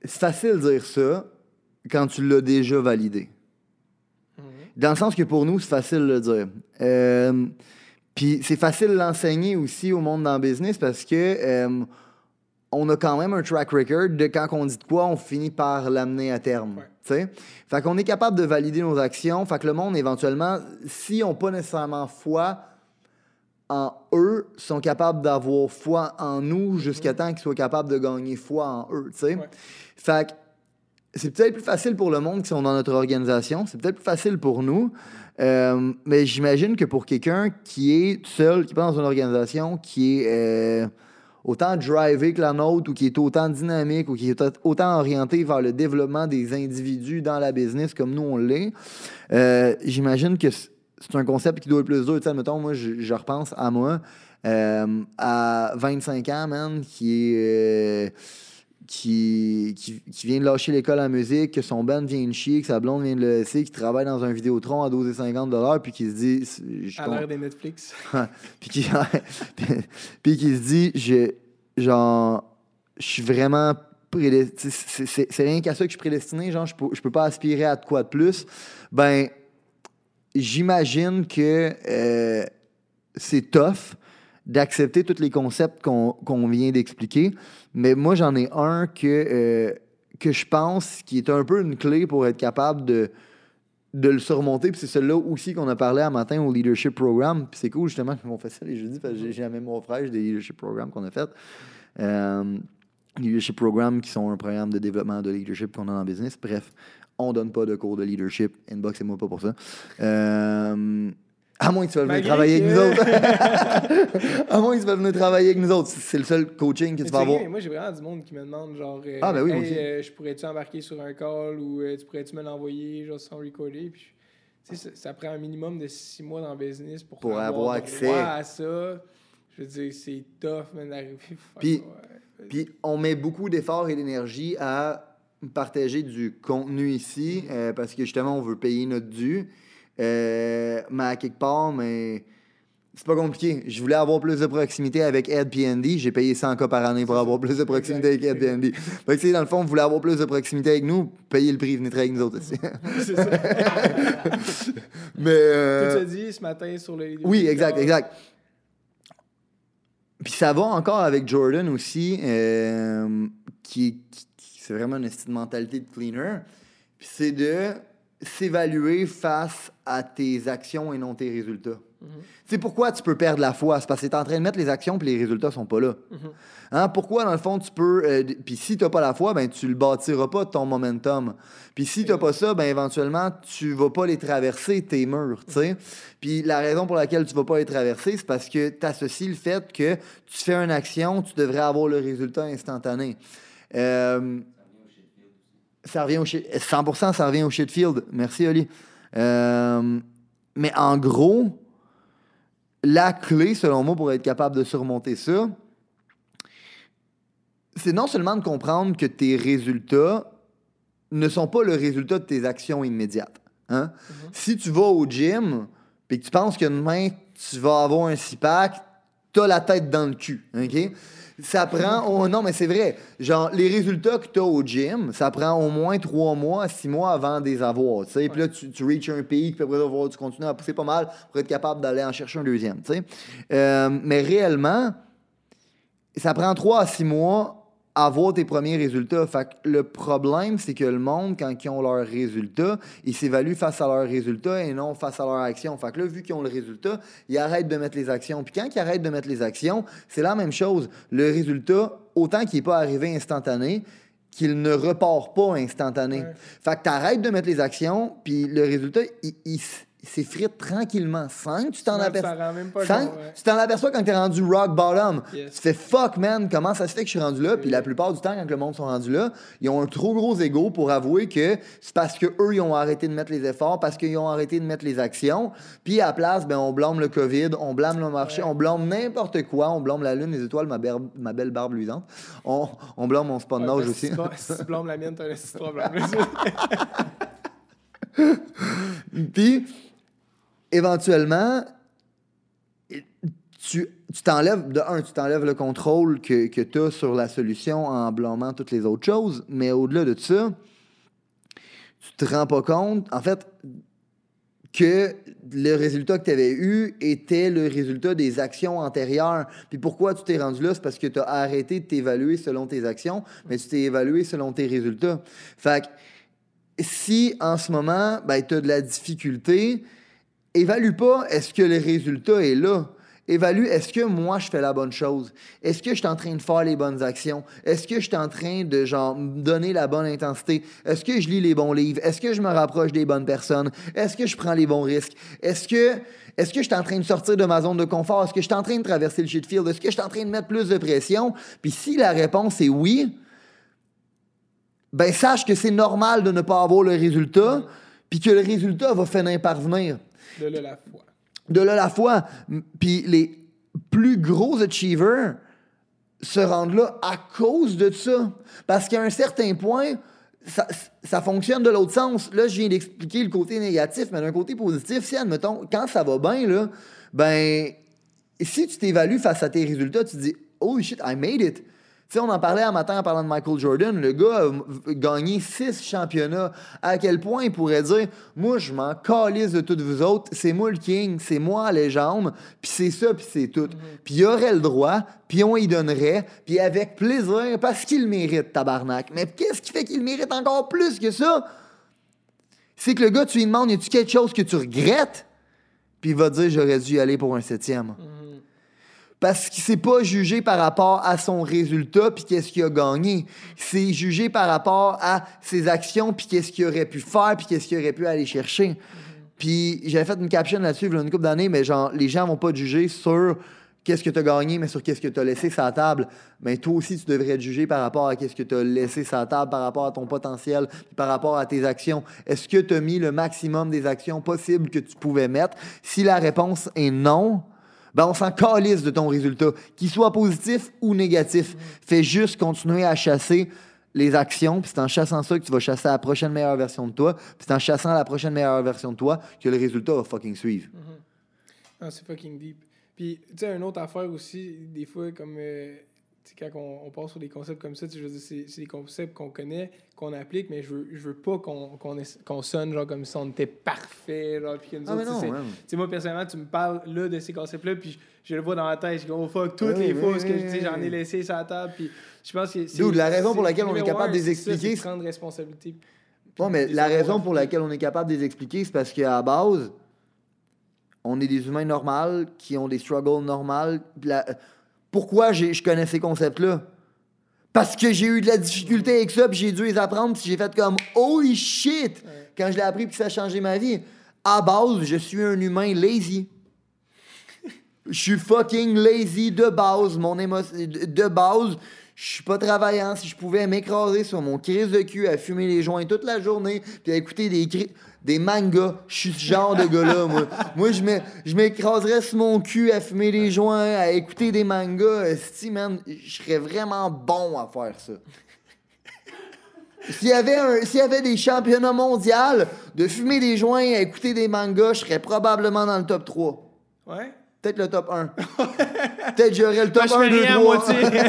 C'est facile de dire ça quand tu l'as déjà validé. Mhm. Dans le sens que pour nous, c'est facile de le dire. Euh, Puis c'est facile de l'enseigner aussi au monde dans le business parce que euh, on a quand même un track record de quand on dit de quoi, on finit par l'amener à terme. Ouais. Fait qu'on est capable de valider nos actions. Fait que le monde, éventuellement, s'ils n'ont pas nécessairement foi en eux, sont capables d'avoir foi en nous jusqu'à temps qu'ils soient capables de gagner foi en eux. tu sais. Ouais. Fait que c'est peut-être plus facile pour le monde qui sont dans notre organisation, c'est peut-être plus facile pour nous, euh, mais j'imagine que pour quelqu'un qui est seul, qui est pas dans une organisation, qui est euh, autant drivé que la nôtre, ou qui est autant dynamique, ou qui est autant orienté vers le développement des individus dans la business comme nous on l'est, euh, j'imagine que c'est un concept qui doit être plus dur. Tu sais, mettons, moi, je, je repense à moi, euh, à 25 ans, man, qui est... euh, qui, qui, qui vient de lâcher l'école en musique, que son band vient de chier, que sa blonde vient de le laisser, qui travaille dans un Vidéotron à 12,50 puis qui se dit... je À l'ère des Netflix. puis qui, puis qui se dit, je, genre, je suis vraiment prédestiné. C'est rien qu'à ça que je suis prédestiné, genre, je peux, je peux pas aspirer à de quoi de plus. Ben, j'imagine que euh, c'est tough d'accepter tous les concepts qu'on vient d'expliquer, mais moi, j'en ai un que, euh, que je pense qui est un peu une clé pour être capable de de le surmonter. Puis c'est celui-là aussi qu'on a parlé un matin au Leadership Program. Puis c'est cool justement qu'on fait ça les jeudis parce que j'ai jamais mon frère des Leadership Programs qu'on a fait. Euh, leadership Programs qui sont un programme de développement de leadership qu'on a dans le business. Bref, on donne pas de cours de leadership. Inboxez-moi pas pour ça. Euh, à moins que tu veuilles venir travailler avec nous autres. à moins que tu veuilles venir travailler avec nous autres. C'est le seul coaching que tu vas avoir. moi, j'ai vraiment du monde qui me demande, genre, euh, Ah, ben oui, moi Hey, aussi. euh, je pourrais-tu embarquer sur un call ou euh, tu pourrais-tu me l'envoyer, genre, sans recorder? Puis, ça, ça prend un minimum de six mois dans le business pour, Pour avoir accès. à ça. Je veux dire, c'est tough, d'arriver. Puis- ouais. Puis on met beaucoup d'efforts et d'énergie à partager du contenu ici euh, parce que justement on veut payer notre dû. Euh, mais à quelque part, mais c'est pas compliqué. Je voulais avoir plus de proximité avec Ed PND. J'ai payé 100 cas par année pour avoir plus de proximité avec Ed. Fait que, sais, dans le fond, vous voulez avoir plus de proximité avec nous, payez le prix, venez travailler avec nous autres aussi. c'est ça. mais. euh, Tout dit ce matin sur le. oui, exact, exact. Puis ça va encore avec Jordan aussi, euh, qui- c'est vraiment une mentalité de cleaner. Puis c'est de s'évaluer face à tes actions et non tes résultats. Mhm. Tu sais pourquoi tu peux perdre la foi? C'est parce que tu es en train de mettre les actions puis les résultats sont pas là. Mhm. Hein, Pourquoi, dans le fond, tu peux. euh, puis si tu n'as pas la foi, ben, tu le bâtiras pas ton momentum. Puis si tu n'as pas ça, ben, éventuellement, tu vas pas les traverser, tes murs. sais. Puis la raison pour laquelle tu vas pas les traverser, c'est parce que tu associes le fait que tu fais une action, tu devrais avoir le résultat instantané. Euh, ça revient au shit. 100%, ça revient au shitfield. Merci, Oli. Euh, mais en gros, la clé, selon moi, pour être capable de surmonter ça, c'est non seulement de comprendre que tes résultats ne sont pas le résultat de tes actions immédiates. Hein? Si tu vas au gym et que tu penses que demain, tu vas avoir un six-pack, t'as la tête dans le cul. OK? Ça prend. non, mais c'est vrai. Genre, les résultats que tu as au gym, ça prend au moins trois mois, six mois avant de les avoir. Puis là, tu, reaches un pic, puis après, avoir- tu continues à pousser pas mal pour être capable d'aller en chercher un deuxième. Euh, mais réellement, ça prend trois à six mois avoir tes premiers résultats. Fait que le problème, c'est que le monde, quand ils ont leurs résultats, ils s'évaluent face à leurs résultats et non face à leurs actions. Fait que là, vu qu'ils ont le résultat, ils arrêtent de mettre les actions. Puis quand ils arrêtent de mettre les actions, c'est la même chose. Le résultat, autant qu'il n'est pas arrivé instantané, qu'il ne repart pas instantané. Ouais. Fait que tu arrêtes de mettre les actions, puis le résultat, il, il s- c'est frites tranquillement. Sans que tu t'en aperçois. Tu t'en aperçois quand t'es rendu rock bottom. Yes. Tu fais fuck, man, comment ça se fait que je suis rendu là? Puis Oui. la plupart du temps, quand le monde sont rendus là, ils ont un trop gros ego pour avouer que c'est parce que eux ils ont arrêté de mettre les efforts, parce qu'ils ont arrêté de mettre les actions. Puis à la place, ben, on blâme le COVID, on blâme le marché, Ouais. on blâme n'importe quoi, on blâme la lune, les étoiles, ma, ma belle barbe luisante. On, on blâme mon spot de nage aussi. Si tu blâmes- la mienne, t'as un problème. Puis, éventuellement, tu t'enlèves, de un, tu t'enlèves le contrôle que, que tu as sur la solution en blâmant toutes les autres choses, mais au-delà de ça, tu te rends pas compte, en fait, que le résultat que tu avais eu était le résultat des actions antérieures. Puis pourquoi tu t'es rendu là? C'est parce que tu as arrêté de t'évaluer selon tes actions, mais tu t'es évalué selon tes résultats. Fait que si en ce moment, ben, tu as de la difficulté, évalue pas est-ce que le résultat est là? Évalue est-ce que moi je fais la bonne chose? Est-ce que je suis en train de faire les bonnes actions? Est-ce que je suis en train de genre donner la bonne intensité? Est-ce que je lis les bons livres? Est-ce que je me rapproche des bonnes personnes? Est-ce que je prends les bons risques? Est-ce que est-ce que je suis en train de sortir de ma zone de confort? Est-ce que je suis en train de traverser le shit field? Est-ce que je suis en train de mettre plus de pression? Puis si la réponse est oui, ben sache que c'est normal de ne pas avoir le résultat, puis que le résultat va finir par venir. De là, la foi. De là la foi. Puis les plus gros achievers se rendent là à cause de ça. Parce qu'à un certain point, ça, ça fonctionne de l'autre sens. Là, je viens d'expliquer le côté négatif, mais d'un côté positif, si, admettons, quand ça va bien, là, ben, si tu t'évalues face à tes résultats, tu te dis, oh shit, I made it. Tu sais, on en parlait un matin en parlant de Michael Jordan. Le gars a gagné six championnats. À quel point il pourrait dire Moi, je m'en calisse de toutes vous autres. C'est moi le king, c'est moi la légende, puis c'est ça, puis c'est tout. Puis il aurait le droit, puis on y donnerait, puis avec plaisir, parce qu'il le mérite, tabarnak. Mais qu'est-ce qui fait qu'il le mérite encore plus que ça? C'est que le gars, tu lui demandes Y a-tu quelque chose que tu regrettes? Puis il va dire J'aurais dû y aller pour un septième parce qu'il s'est pas jugé par rapport à son résultat puis qu'est-ce qu'il a gagné. C'est jugé par rapport à ses actions puis qu'est-ce qu'il aurait pu faire puis qu'est-ce qu'il aurait pu aller chercher. Puis j'avais fait une caption là-dessus il y a une couple d'années, mais genre les gens vont pas juger sur qu'est-ce que tu as gagné, mais sur qu'est-ce que tu as laissé sur la table. Mais toi aussi, tu devrais te juger par rapport à qu'est-ce que tu as laissé sur la table, par rapport à ton potentiel, par rapport à tes actions. Est-ce que tu as mis le maximum des actions possibles que tu pouvais mettre? Si la réponse est non, ben on s'en calisse de ton résultat, qu'il soit positif ou négatif. Fais juste continuer à chasser les actions, puis c'est en chassant ça que tu vas chasser la prochaine meilleure version de toi, puis c'est en chassant la prochaine meilleure version de toi que le résultat va fucking suivre. Ah, c'est fucking deep. Puis, tu sais, une autre affaire aussi, des fois, comme. euh, quand on, on passe sur des concepts comme ça, je veux dire, c'est, c'est des concepts qu'on connaît, qu'on applique, mais je veux, je veux pas qu'on, qu'on, sonne genre comme si on était parfait, genre, puis Ah, autres, non, ouais. moi, personnellement, tu me parles là de ces concepts-là, puis je, je le vois dans la tête, je dis, oh fuck, toutes les oui, fois, parce que tu sais, j'en ai laissé sur la table, puis je pense que c'est. La raison pour laquelle on est capable de les expliquer, c'est prendre responsabilité. Ouais, mais la raison pour laquelle on est capable de les expliquer, c'est parce qu'à la base, on est des humains normaux qui ont des struggles normales. La- Pourquoi je connais ces concepts-là? Parce que j'ai eu de la difficulté avec ça, puis j'ai dû les apprendre, puis j'ai fait comme Holy shit! Quand je l'ai appris, puis ça a changé ma vie. À base, je suis un humain lazy. Je suis fucking lazy de base. Mon émo... de base, je suis pas travaillant. Si je pouvais m'écraser sur mon crise de cul à fumer les joints toute la journée, puis à écouter des, cri- des mangas, je suis ce genre de gars-là, moi. Moi, je m'é- je m'écraserais sur mon cul à fumer les joints, à écouter des mangas. Esti, man, je serais vraiment bon à faire ça. S'il y, avait un- s'il y avait des championnats mondiaux de fumer des joints à écouter des mangas, je serais probablement dans le top 3. Ouais? Peut-être le top 1. Peut-être j'aurais le top Moi, je 1, fais 2, rien à 3. moitié.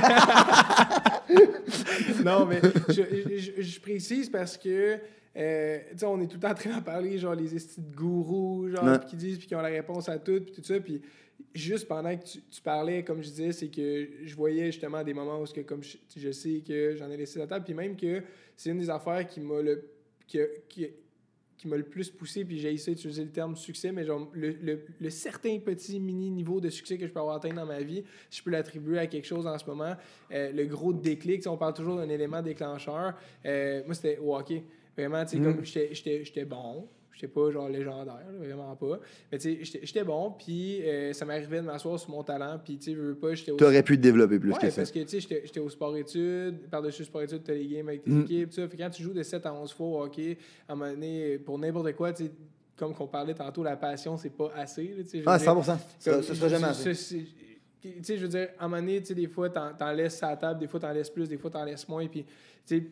non, mais je, je- je précise parce que, euh, tu sais, on est tout le temps en train d'en parler, genre les estis de gourous, genre, Ouais. qui disent, puis qui ont la réponse à tout, puis tout ça. Puis juste pendant que tu, tu parlais, comme je disais, c'est que je voyais justement des moments où, que, comme je, je sais que j'en ai laissé la table, puis même que c'est une des affaires qui m'a le. qui, qui, qui m'a le plus poussé, puis j'ai essayé d'utiliser le terme succès, mais genre le, le- le certain petit mini niveau de succès que je peux avoir atteint dans ma vie, je peux l'attribuer à quelque chose en ce moment. Euh, le gros déclic, on parle toujours d'un élément déclencheur. Euh, moi, c'était au hockey. Vraiment, tu sais, Mm. comme j'étais- j'étais bon, j'étais pas genre légendaire, vraiment pas. Mais tu sais, j'étais bon, puis euh, ça m'arrivait de m'asseoir sur mon talent, puis tu sais, je veux pas, j'étais Tu aurais pu te développer plus ouais, que ça. parce que tu sais, j'étais au sport-études, par-dessus sport-études, tu as les games avec tes Mm. équipes, ça. Fait quand tu joues de 7 à 11 fois au hockey, à un moment donné, pour n'importe quoi, tu sais, comme qu'on parlait tantôt, la passion, c'est pas assez. tu sais, Ah, dire. 100%. Ça, Comme, ça sera jamais assez. Tu sais, je veux dire, à un moment donné, tu sais, des fois, t'en, t'en laisses à la table, des fois, t'en laisses plus, des fois, t'en laisses moins. Puis, tu sais,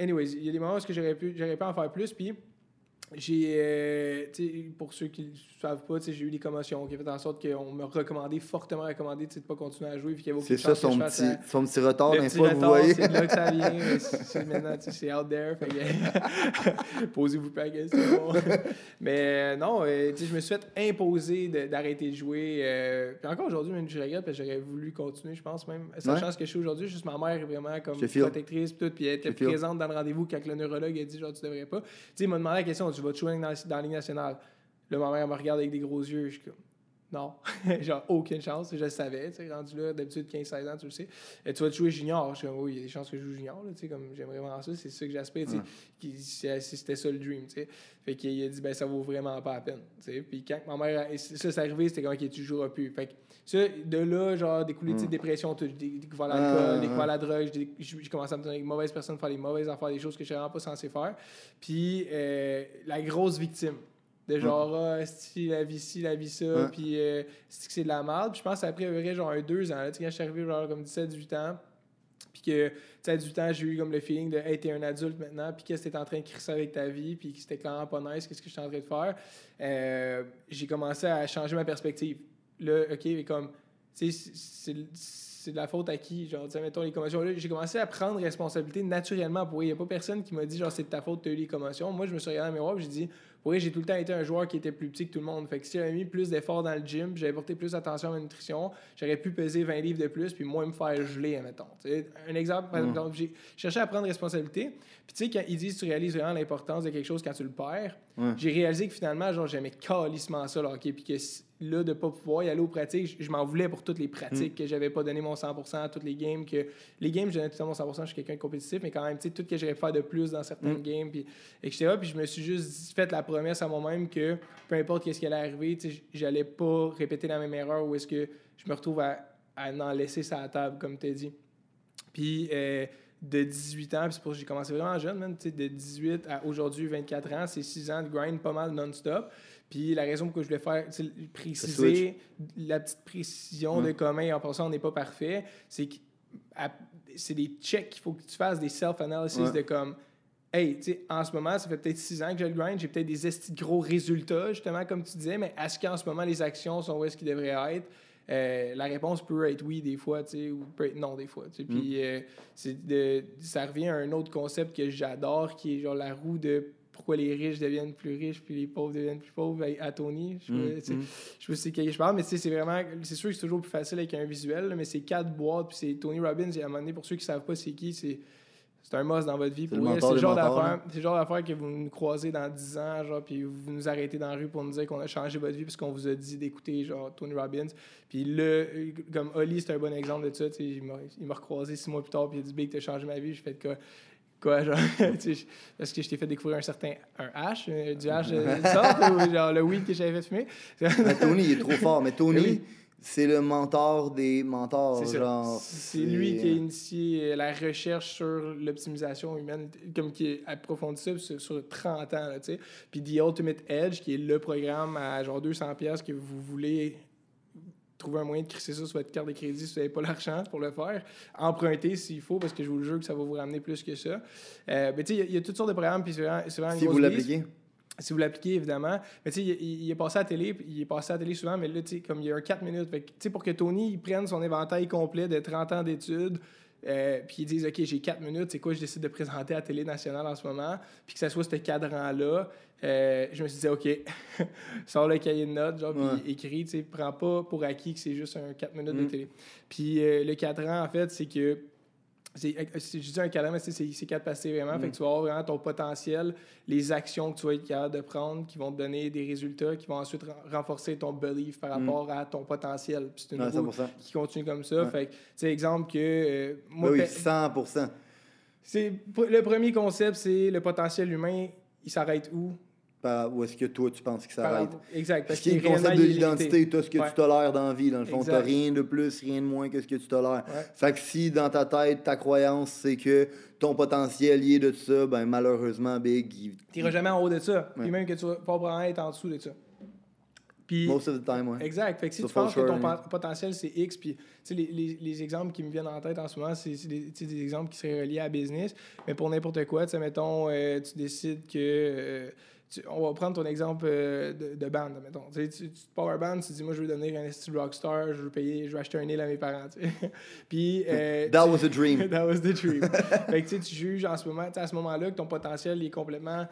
anyways, il y a des moments où j'aurais pu, j'aurais pu en faire plus. Puis, j'ai, euh, pour ceux qui ne savent pas, j'ai eu des commotions qui ont fait en sorte qu'on m'a recommandé, fortement recommandé, de pas continuer à jouer. Puis qu'il y avait C'est ça que son petit, la- son petit retard d'un fois, vous voyez. C'est là que ça vient. c'est- maintenant, c'est out there. que- Posez-vous pas la question. mais euh, non, euh, je me suis fait imposer d'arrêter de jouer. euh, puis encore aujourd'hui, même je regrette parce que j'aurais voulu continuer, je pense même. Sachant ce que je suis aujourd'hui, juste ma mère est vraiment comme protectrice, puis elle était présente dans le rendez-vous quand le neurologue a dit genre tu devrais pas. Tu sais, il m'a demandé la question, tu vas te jouer dans, dans la Ligue nationale. Là, ma mère me regarde avec des gros yeux, je non, genre aucune chance, je le savais, tu sais, rendu là, d'habitude 15-16 ans, tu le sais. Et tu vas te jouer junior, je suis comme oui, il y a des chances que je joue junior, là, tu sais, comme j'aimerais vraiment ça, c'est ça que j'aspire, tu sais, c'était ça le dream, tu sais. Fait qu'il a dit, ben ça vaut vraiment pas la peine, tu sais. Puis quand ma mère, a- ça c'est arrivé, c'était comme, ok, tu joueras plus. Fait que ça, de là, genre, découlé, tu sais, Mm. dépression, découvert Ah, l'alcool, découvert la drogue, j'ai commencé à me tenir avec mauvaises personnes, faire des mauvaises affaires, des choses que je suis vraiment pas censé faire. Puis euh, la grosse victime. De genre, ah, la vie ci, la vie ça, Ouais. puis euh, c'est de la merde. Puis je pense que après, vrai, genre, un deux ans, là, tu sais, quand je suis arrivé, genre, comme 17-18 ans, puis que, tu sais, à 18 ans, j'ai eu comme le feeling de, hey, t'es un adulte maintenant, puis qu'est-ce que t'es en train de crisser avec ta vie, puis que c'était clairement pas nice, qu'est-ce que je suis en train de faire. Euh, j'ai commencé à changer ma perspective. Là, OK, mais comme, tu sais, c'est- de la faute à qui? Genre, tu sais, mettons les commotions. Là, j'ai commencé à prendre responsabilité naturellement. Pour il n'y a pas personne qui m'a dit, genre, c'est de ta faute, tu as eu les commotions. Moi, je me suis regardé dans le miroir et j'ai dit, pour j'ai tout le temps été un joueur qui était plus petit que tout le monde. Fait que si j'avais mis plus d'efforts dans le gym, j'avais porté plus attention à ma nutrition, j'aurais pu peser 20 livres de plus, puis moins me faire geler, admettons. Tu sais, un exemple, par Mm. exemple, j'ai cherché à prendre responsabilité. Puis tu sais, quand ils disent tu réalises vraiment l'importance de quelque chose quand tu le perds, j'ai réalisé que finalement, genre, j'aimais calissement ça, le hockey. Puis que là, de pas pouvoir y aller aux pratiques, je, je m'en voulais pour toutes les pratiques que j'avais pas donné mon 100%, toutes les games. que Les games, je donnais tout temps mon 100%, je suis quelqu'un de compétitif, mais quand même, tu sais, tout ce que j'aurais pu faire de plus dans certaines Mm. games, puis etc. Puis je me suis juste fait la promesse à moi-même que peu importe qu'est-ce qui allait arriver, tu sais, j'allais pas répéter la même erreur ou est-ce que je me retrouve à, à en laisser ça à la table, comme tu as dit. Puis euh, de 18 ans, c'est pour ça que j'ai commencé vraiment jeune, même, de 18 à aujourd'hui 24 ans, c'est 6 ans de grind pas mal non-stop. Puis la raison pour laquelle je voulais faire, préciser la petite précision de et en passant, on n'est pas parfait, c'est que c'est des checks qu'il faut que tu fasses, des self-analysis Ouais. de comme, hey, tu sais, en ce moment, ça fait peut-être 6 ans que je le grind, j'ai peut-être des estis de gros résultats, justement, comme tu disais, mais est-ce qu'en ce moment, les actions sont où est-ce qu'ils devraient être? Euh, la réponse peut être oui des fois, tu sais, ou peut être non des fois. tu sais. Puis euh, c'est de, ça revient à un autre concept que j'adore, qui est genre la roue de pourquoi les riches deviennent plus riches puis les pauvres deviennent plus pauvres à, Tony. Je sais pas, Mm, sais, mm. je sais qui je parle, mais c'est vraiment. C'est sûr que c'est toujours plus facile avec un visuel, là, mais c'est quatre boîtes, puis c'est Tony Robbins, et à un moment donné, pour ceux qui savent pas c'est qui, c'est. C'est un must dans votre vie. C'est Pour le le genre d'affaire c'est le genre d'affaire que vous nous croisez dans 10 ans, genre, puis vous nous arrêtez dans la rue pour nous dire qu'on a changé votre vie parce qu'on vous a dit d'écouter, genre, Tony Robbins. Puis là, comme Oli, c'est un bon exemple de ça. Il m'a recroisé six mois plus tard, puis il a dit Big, t'as changé ma vie. Je fais quoi? Quoi, genre, tu sais, parce que je t'ai fait découvrir un certain un hash, euh, du hash de de sorte, ou genre le weed que j'avais fait fumer. Mais Tony, il est trop fort. Mais Tony, Oui. c'est le mentor des mentors. C'est lui qui a initié euh, la recherche sur l'optimisation humaine, comme qui a approfondi ça sur, sur 30 ans, tu sais. Puis The Ultimate Edge, qui est le programme à genre 200 pièces que vous voulez trouver un moyen de crisser ça sur votre carte de crédit si vous n'avez pas l'argent pour le faire. Emprunter s'il faut, parce que je vous le jure que ça va vous ramener plus que ça. Euh, mais tu sais, il y a- il y, a toutes sortes de programmes, puis c'est vraiment, Si vous l'appliquez. Si vous l'appliquez, évidemment. Mais tu sais, il, il est passé à la télé, il est passé à la télé souvent, mais là, tu sais, comme il y a un 4 minutes. Fait que, tu sais, pour que Tony il prenne son éventail complet de 30 ans d'études, euh, puis ils disent, OK, j'ai 4 minutes, c'est quoi je décide de présenter à la télé nationale en ce moment, puis que ça soit ce cadran-là, euh, je me suis dit, OK, sors le cahier de notes, genre, puis écris, tu sais, prends pas pour acquis que c'est juste un 4 minutes de Mm. télé. Puis euh, le cadran, en fait, c'est que c'est, euh, c'est- je dis un cadran, mais c'est, quatre passés vraiment. Fait que tu vas avoir vraiment ton potentiel, les actions que tu vas être capable de prendre qui vont te donner des résultats, qui vont ensuite ren- renforcer ton belief par Mm. rapport à ton potentiel. C'est une Ouais, roue 100%. qui continue comme ça. Ouais. Fait que, tu sais, exemple que euh, moi, Oui, oui, pe- 100%. c'est, le premier concept, c'est le potentiel humain, il s'arrête où? Par où est-ce que toi, tu penses que ça va être. Exact. Parce Parce qu'il y a qu'il le est concept de l'identité, tout ce que Ouais. tu tolères dans la vie. Dans le fond, tu Exact. rien de plus, rien de moins que ce que tu tolères. Ouais. Fait que si dans ta tête, ta croyance, c'est que ton potentiel lié de ça, ben malheureusement, Big, il- Tu n'iras jamais en haut de ça. Puis même que tu vas pas probablement être en dessous de ça. Puis, most of the time, ouais. Exact. Fait que si tu penses que ton potentiel c'est X, puis les, les, les exemples qui me viennent en tête en ce moment, c'est des, des exemples qui seraient reliés à business. Mais pour n'importe quoi, tu mettons, euh, tu décides que. euh, tu- on va prendre ton exemple euh, de, de band, mettons. Tu, tu, tu te power band, tu te dis, moi, je veux devenir un style rockstar, je veux payer, je veux acheter un île à mes parents. tu. Puis. euh, That tu- was a dream. That was the dream. fait que tu tu juges en ce moment, tu à ce moment-là que ton potentiel est complètement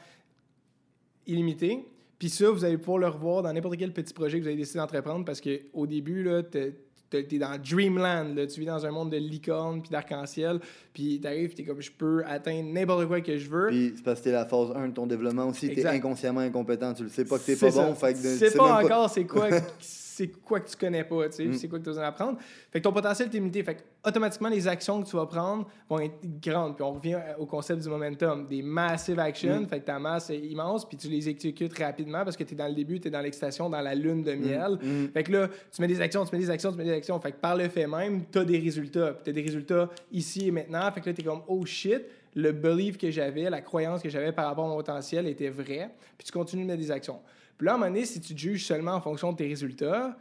illimité. Puis ça, vous allez pouvoir le revoir dans n'importe quel petit projet que vous avez décidé d'entreprendre parce qu'au début, là, t'es, t'es- dans Dreamland. Là. Tu vis dans un monde de licorne puis d'arc-en-ciel. Puis t'arrives, t'es comme, je peux atteindre n'importe quoi que je veux. Puis c'est parce que t'es la phase 1 de ton développement aussi. T'es inconsciemment incompétent. Tu le sais pas que t'es pas ça. bon. Fait que tu sais pas encore c'est quoi, c'est quoi que tu connais pas, tu sais, Mm. c'est quoi que tu as besoin d'apprendre. Fait que ton potentiel est limité. Fait que automatiquement, les actions que tu vas prendre vont être grandes. Puis on revient au concept du momentum. Des massive actions, Mm. fait que ta masse est immense, puis tu les exécutes rapidement parce que tu es dans le début, tu es dans l'excitation, dans la lune de miel. Mm. Fait que là, tu mets des actions, tu mets des actions, tu mets des actions. Fait que par le fait même, tu as des résultats. Puis tu as des résultats ici et maintenant. Fait que là, tu es comme, oh shit, le belief que j'avais, la croyance que j'avais par rapport à mon potentiel était vrai. Puis tu continues de mettre des actions. Puis là, à un moment donné, si tu te juges seulement en fonction de tes résultats,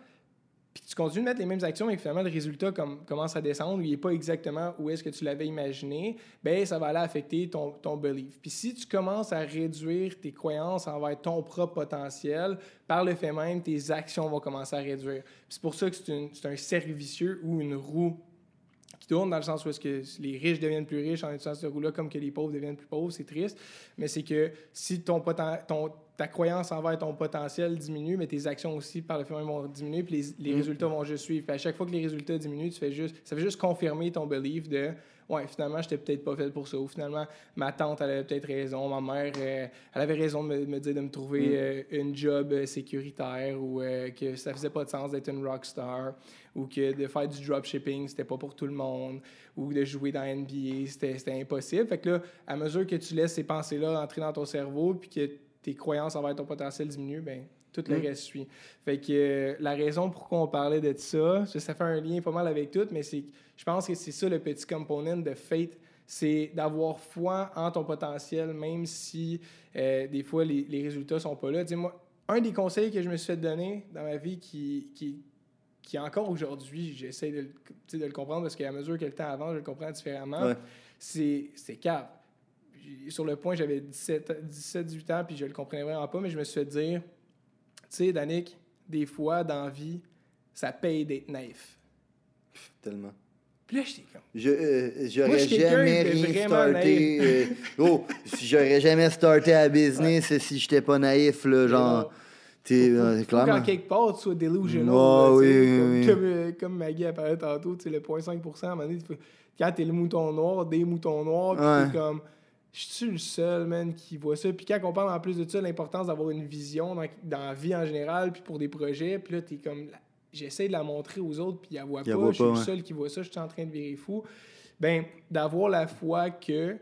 puis tu continues de mettre les mêmes actions, mais que finalement le résultat comme, commence à descendre, il n'est pas exactement où est-ce que tu l'avais imaginé, ben ça va aller affecter ton, ton belief. Puis si tu commences à réduire tes croyances envers ton propre potentiel, par le fait même, tes actions vont commencer à réduire. C'est pour ça que c'est un cercle vicieux ou une roue qui tourne dans le sens où est-ce que les riches deviennent plus riches en utilisant ce roue-là, comme que les pauvres deviennent plus pauvres, c'est triste. Mais c'est que si ton, poten- ton ta croyance envers ton potentiel diminue, mais tes actions aussi par le fait même vont diminuer, puis les, les Mm. résultats vont juste suivre. Puis à chaque fois que les résultats diminuent, tu fais juste, ça fait juste confirmer ton belief de ouais, finalement, j'étais peut-être pas fait pour ça. Ou finalement, ma tante, elle avait peut-être raison. Ma mère, euh, elle avait raison de me, me dire de me trouver Mm. euh, une job euh, sécuritaire ou que ça faisait pas de sens d'être une rockstar ou que de faire du dropshipping, c'était pas pour tout le monde ou de jouer dans NBA, c'était c'était impossible. Fait que là, à mesure que tu laisses ces pensées-là entrer dans ton cerveau puis que tes croyances envers ton potentiel diminuent, ben tout le Mm. reste suit. Fait que euh, la raison pourquoi on parlait de ça, ça, fait un lien pas mal avec tout, mais c'est je pense que c'est ça le petit component de fate, c'est d'avoir foi en ton potentiel, même si euh, des fois les, les résultats sont pas là. Dis-moi, un des conseils que je me suis fait donner dans ma vie qui, qui, qui encore aujourd'hui, j'essaie de, de le comprendre parce qu'à mesure que le temps avance, je le comprends différemment, Ouais. c'est c'est cave. Sur le point, j'avais 17, 17, 18 ans, puis je le comprenais vraiment pas, mais je me suis fait dire, tu sais, Danick, des fois, dans la vie, ça paye d'être naïf. Tellement. Puis là, j'étais comme, Je, euh, Moi, j'aurais jamais rien starté. euh, oh, j'aurais jamais starté à business si j'étais pas naïf, là, genre. T'es, euh, clairement. qu'en quelque part, tu sois delusional. Là, sais, oui, comme, oui. Comme, euh, comme Maggie apparaît tantôt, tu sais, le 0.5% à un moment donné, quand t'es le mouton noir, des moutons noirs, puis Ouais. t'es comme, je suis le seul, man, qui voit ça? Puis quand on parle en plus de ça, l'importance d'avoir une vision dans, dans la vie en général, puis pour des projets, puis là, t'es comme, j'essaie de la montrer aux autres, puis ils la voient pas, je suis pas, le seul qui voit ça, je suis en train de virer fou. Ben, d'avoir la foi que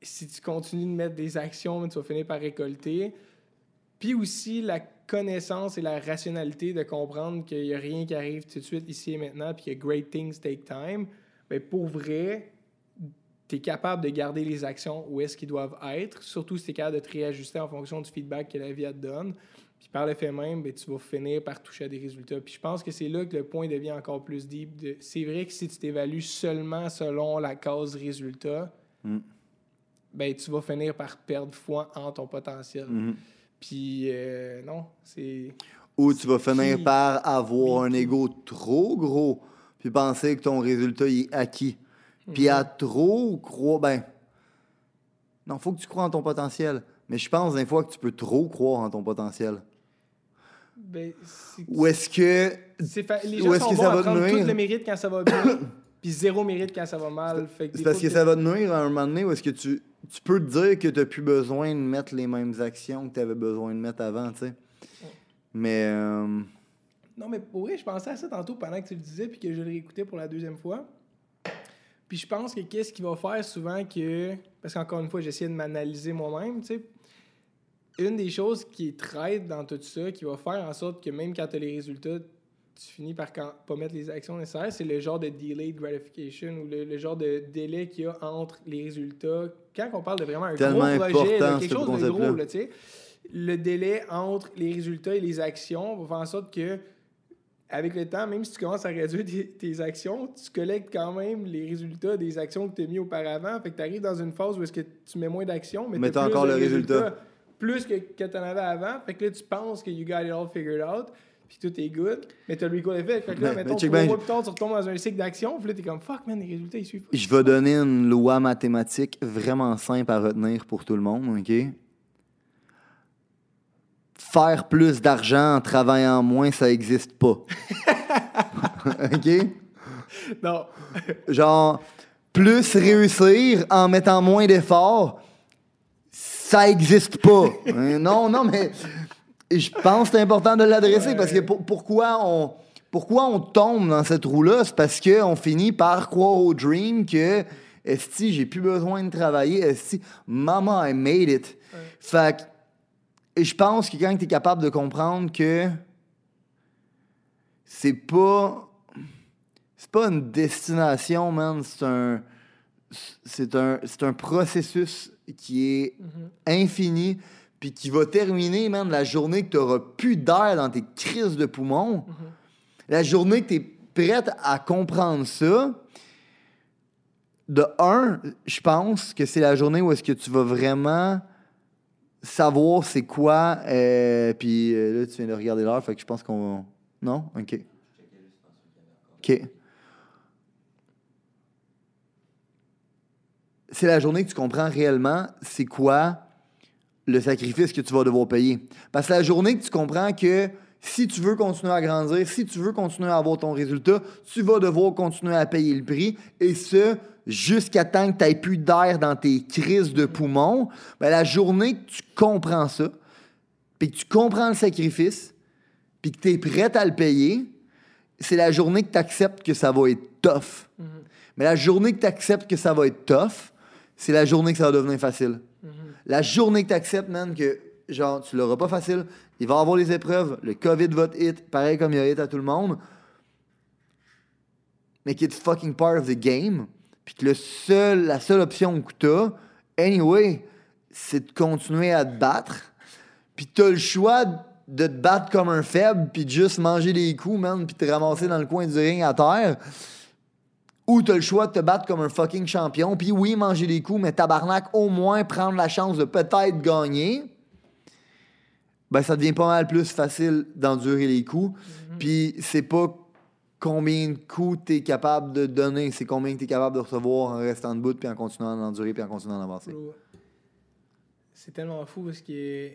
si tu continues de mettre des actions, tu vas finir par récolter. Puis aussi la connaissance et la rationalité de comprendre qu'il n'y a rien qui arrive tout de suite ici et maintenant, puis que great things take time. Mais pour vrai, tu es capable de garder les actions où est-ce qu'ils doivent être, surtout si tu es capable de te réajuster en fonction du feedback que la vie te donne. Puis par le fait même, ben, tu vas finir par toucher à des résultats. Puis je pense que c'est là que le point devient encore plus deep. de- C'est vrai que si tu t'évalues seulement selon la cause résultat, Mm. ben, tu vas finir par perdre foi en ton potentiel. Mhm. Puis euh, non, c'est. Ou tu vas finir par avoir un ego trop gros, puis penser que ton résultat est acquis. Puis à trop croire, ben. Non, faut que tu crois en ton potentiel. Mais je pense des fois que tu peux trop croire en ton potentiel. Ben, c'est- Ou est-ce que. c'est fa- Les où gens est-ce sont que ça va te nuire? tout le mérite quand ça va bien, puis zéro mérite quand ça va mal. C'est parce que ça va te nuire à un moment donné ou est-ce que tu, tu peux te dire que tu n'as plus besoin de mettre les mêmes actions que tu avais besoin de mettre avant, tu sais. Mais. euh, Non, mais pour vrai, je pensais à ça tantôt pendant que tu le disais, puis que je l'ai réécouté pour la deuxième fois. Puis je pense que qu'est-ce qui va faire souvent que. Parce qu'encore une fois, j'essayais de m'analyser moi-même, tu sais. une des choses qui traite dans tout ça, qui va faire en sorte que même quand tu as les résultats, tu finis par quand, pas mettre les actions nécessaires, c'est le genre de delayed gratification ou le, le genre de délai qu'il y a entre les résultats. Quand on parle de vraiment un Tellement gros projet, là, quelque chose de gros, là, tu sais, le délai entre les résultats et les actions va faire en sorte que avec le temps, même si tu commences à réduire tes, tes actions, tu collectes quand même les résultats des actions que tu as mis auparavant. Fait que tu arrives dans une phase où est-ce que tu mets moins d'actions, mais, t'as plus encore le résultat. Plus que, que tu en avais avant. Fait que là, tu penses que you got it all figured out, puis tout est good, mais tu as le recall effect. Fait que là, Mais- mettons, trois mois plus tard, tu retombes dans un cycle d'action, puis là, t'es comme fuck, man, les résultats, ils suivent pas. Je vais donner une loi mathématique vraiment simple à retenir pour tout le monde, OK? Faire plus d'argent en travaillant moins, ça n'existe pas. OK? Non. Genre, plus réussir en mettant moins d'efforts, ça n'existe pas. Hein, non, non, mais je pense que c'est important de l'adresser Ouais. parce que pour- pourquoi on. Pourquoi on tombe dans cette roue-là? C'est parce qu'on finit par croire au dream que Esti, j'ai plus besoin de travailler. Esti, Mama, I made it. Ouais. Fait et je pense que quand tu es capable de comprendre que c'est pas c'est pas une destination, man, c'est un c'est un c'est un processus qui est infini puis qui va terminer man la journée que tu auras plus d'air dans tes crises de poumons. La journée que tu es prête à comprendre ça, de un, je pense que c'est la journée où est-ce que tu vas vraiment savoir c'est quoi. euh, puis euh, là, tu viens de regarder l'heure, fait que je pense qu'on. Non? OK. OK. C'est la journée que tu comprends réellement c'est quoi le sacrifice que tu vas devoir payer. Parce que la journée que tu comprends que si tu veux continuer à grandir, si tu veux continuer à avoir ton résultat, tu vas devoir continuer à payer le prix. Et ce, jusqu'à temps que tu n'aies plus d'air dans tes crises de poumons. Ben, la journée que tu comprends ça, puis que tu comprends le sacrifice, puis que tu es prêt à le payer, c'est la journée que tu acceptes que ça va être tough. Mais la journée que tu acceptes que ça va être tough, c'est la journée que ça va devenir facile. La journée que tu acceptes, man, que genre, tu l'auras pas facile, il va avoir les épreuves, le COVID va te hit, pareil comme il a hit à tout le monde, mais que it's fucking part of the game, puis que le seul, la seule option que tu as, anyway, c'est de continuer à te battre, puis tu as le choix de te battre comme un faible, puis de juste manger des coups, man, puis te ramasser dans le coin du ring à terre. Ou t'as le choix de te battre comme un fucking champion, puis oui, manger des coups, mais tabarnak, au moins prendre la chance de peut-être gagner. Ben, ça devient pas mal plus facile d'endurer les coups. Puis c'est pas combien de coups t'es capable de donner, c'est combien que t'es capable de recevoir en restant debout, puis en continuant d'endurer, puis en continuant d'avancer. C'est tellement fou parce que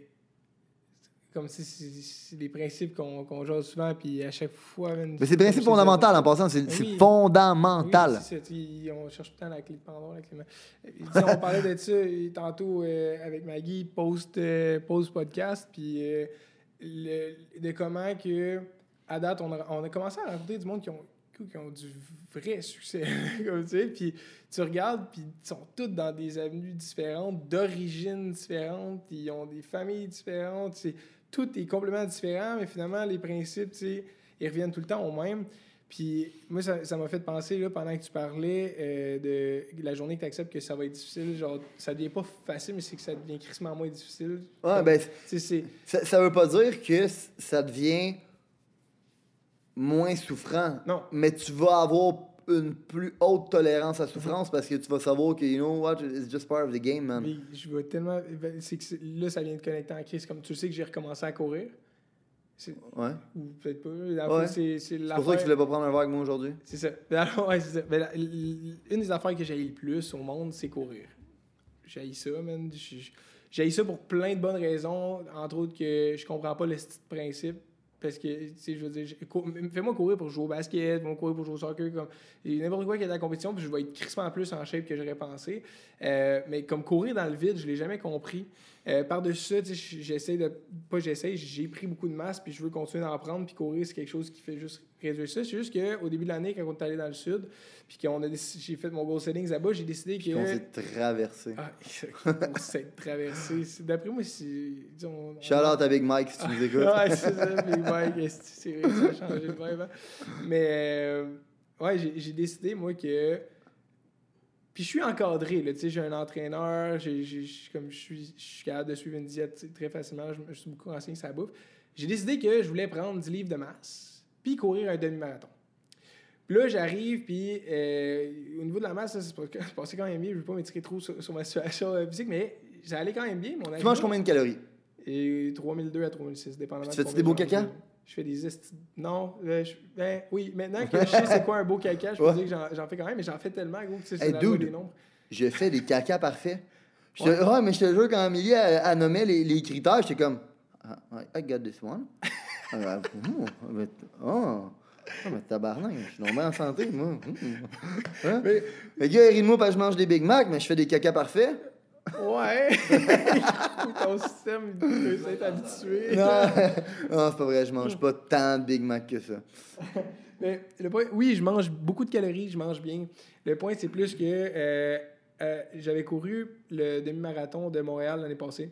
comme si c'est c'est des principes qu'on qu'on jase souvent, puis à chaque fois. man, Mais c'est principe fondamental en passant, c'est c'est oui. fondamental. Oui, c'est on cherche tout le temps la clé de Pandore, la on parlait de ça tantôt euh, avec Maggie, post, euh, post podcast, puis euh, le- de comment que à date, on a, on a commencé à rencontrer du monde qui ont, qui ont du vrai succès. comme tu sais, puis tu regardes, puis ils sont tous dans des avenues différentes, d'origines différentes, ils ont des familles différentes. sais, Tout est complètement différent, mais finalement, les principes, tu sais, ils reviennent tout le temps au même. Puis moi, ça m'a fait penser, là, pendant que tu parlais euh, de la journée que tu acceptes que ça va être difficile, genre, ça devient pas facile, mais c'est que ça devient crissement moins difficile. Ouais, Comme, ben, c'est... Ça, ça veut pas dire que ça devient moins souffrant. Non. Mais tu vas avoir une plus haute tolérance à la souffrance parce que tu vas savoir que, you know what, it's just part of the game, man. Mais je vois tellement... ben, c'est que là, ça vient de connecter en crise. Comme tu sais que j'ai recommencé à courir. Ouais. Ou peut-être pas. Ouais. c'est, pour ça que tu voulais pas prendre un verre avec moi aujourd'hui. C'est ça. Alors, ouais, c'est ça. Ben, la- une des affaires que j'ai le plus au monde, c'est courir. J'ai ça, man. J'ai ça pour plein de bonnes raisons. Entre autres, que je comprends pas le principe. Parce que, tu sais, je veux dire, fais-moi courir pour jouer au basket, fais-moi courir pour jouer au soccer, comme n'importe quoi qui est dans la compétition, puis je vais être crissement plus en shape que j'aurais pensé. Euh, mais comme courir dans le vide, je l'ai jamais compris. Euh, Par-dessus ça, j'essaie de. Pas j'essaie, j'ai pris beaucoup de masse, puis je veux continuer d'en prendre, puis courir, c'est quelque chose qui fait juste réduire ça. C'est juste qu'au début de l'année, quand on est allé dans le sud, puis qu'on a j'ai fait mon goal setting là-bas, j'ai décidé que. Qu'on s'est traversé. Ah, on s'est traversé. D'après moi, disons, on- Shout out à Big Mike si tu nous écoutes. Ouais, c'est ça, Big Mike. C'est vrai ça a changé le vibe. hein? Mais, euh, ouais, j'ai décidé, moi, que. Puis je suis encadré, là, tu sais, j'ai un entraîneur, j'ai, comme je suis, je suis capable de suivre une diète tu très facilement, je me je suis beaucoup renseigné sur la bouffe. J'ai décidé que je voulais prendre 10 livres de masse, puis courir un demi-marathon. Puis là, j'arrive, puis euh, au niveau de la masse, ça, c'est pas- c'est passé quand même bien. Je ne veux pas m'étirer trop sur, sur ma situation euh, physique, mais ça allait quand même bien. Mon Tu manges combien de calories? et 3002 à 3006, dépendamment. Tu de fais-tu des beaux caca? Je fais des esti... Non. euh, je- Ben oui, maintenant que je sais c'est quoi un beau caca, je peux Ouais. dire que j'en- fais quand même, mais j'en fais tellement, gros, que tu sais, Hey, c'est dude. des nombres. Je fais des caca parfaits. Je te- mais je te jure, quand Amélie elle nommait les, les critères, j'étais comme. Ah, I got this one. Ah, ben, oh, mais- oh, oh, mais tabarnak, je suis tombé en santé, moi. Hum. Hein? Mais- Le gars, il rit de moi parce que je mange des Big Mac, mais je fais des caca parfaits. Ouais! Ton système, il peut s'être habitué. Non, non c'est pas vrai, je mange pas tant de Big Mac que ça. Mais le point, oui, je mange beaucoup de calories, je mange bien. Le point, c'est plus que euh, euh, j'avais couru le demi-marathon de Montréal l'année passée.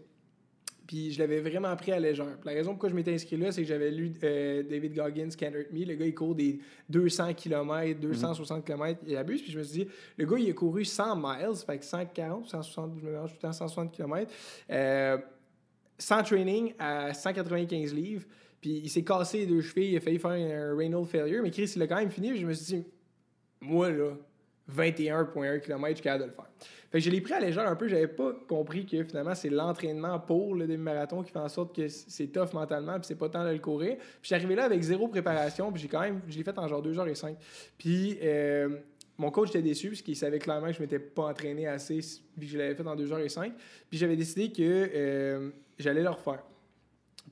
Puis je l'avais vraiment pris à légère. La raison pourquoi je m'étais inscrit là, c'est que j'avais lu euh, David Goggins, Can't Hurt Me. Le gars, il court des 200 km, 260 km, il abuse. Puis je me suis dit, le gars, il a couru 100 miles, fait que 140, 160, je me mélange tout le temps, 160 km, euh, sans training à 195 livres. Puis il s'est cassé les deux chevilles, il a failli faire un renal failure, mais Chris, il a quand même fini. Puis je me suis dit, moi, là, 21,1 km, je suis capable de le faire. Fait que je l'ai pris à légère un peu. J'avais pas compris que finalement, c'est l'entraînement pour le demi-marathon qui fait en sorte que c'est tough mentalement, puis c'est pas temps de le courir. Puis je suis arrivé là avec zéro préparation, puis j'ai quand même, je l'ai fait en genre 2h05. Puis euh, mon coach était déçu, parce qu'il savait clairement que je m'étais pas entraîné assez, que je l'avais fait en 2h05. Puis j'avais décidé que euh, j'allais le refaire.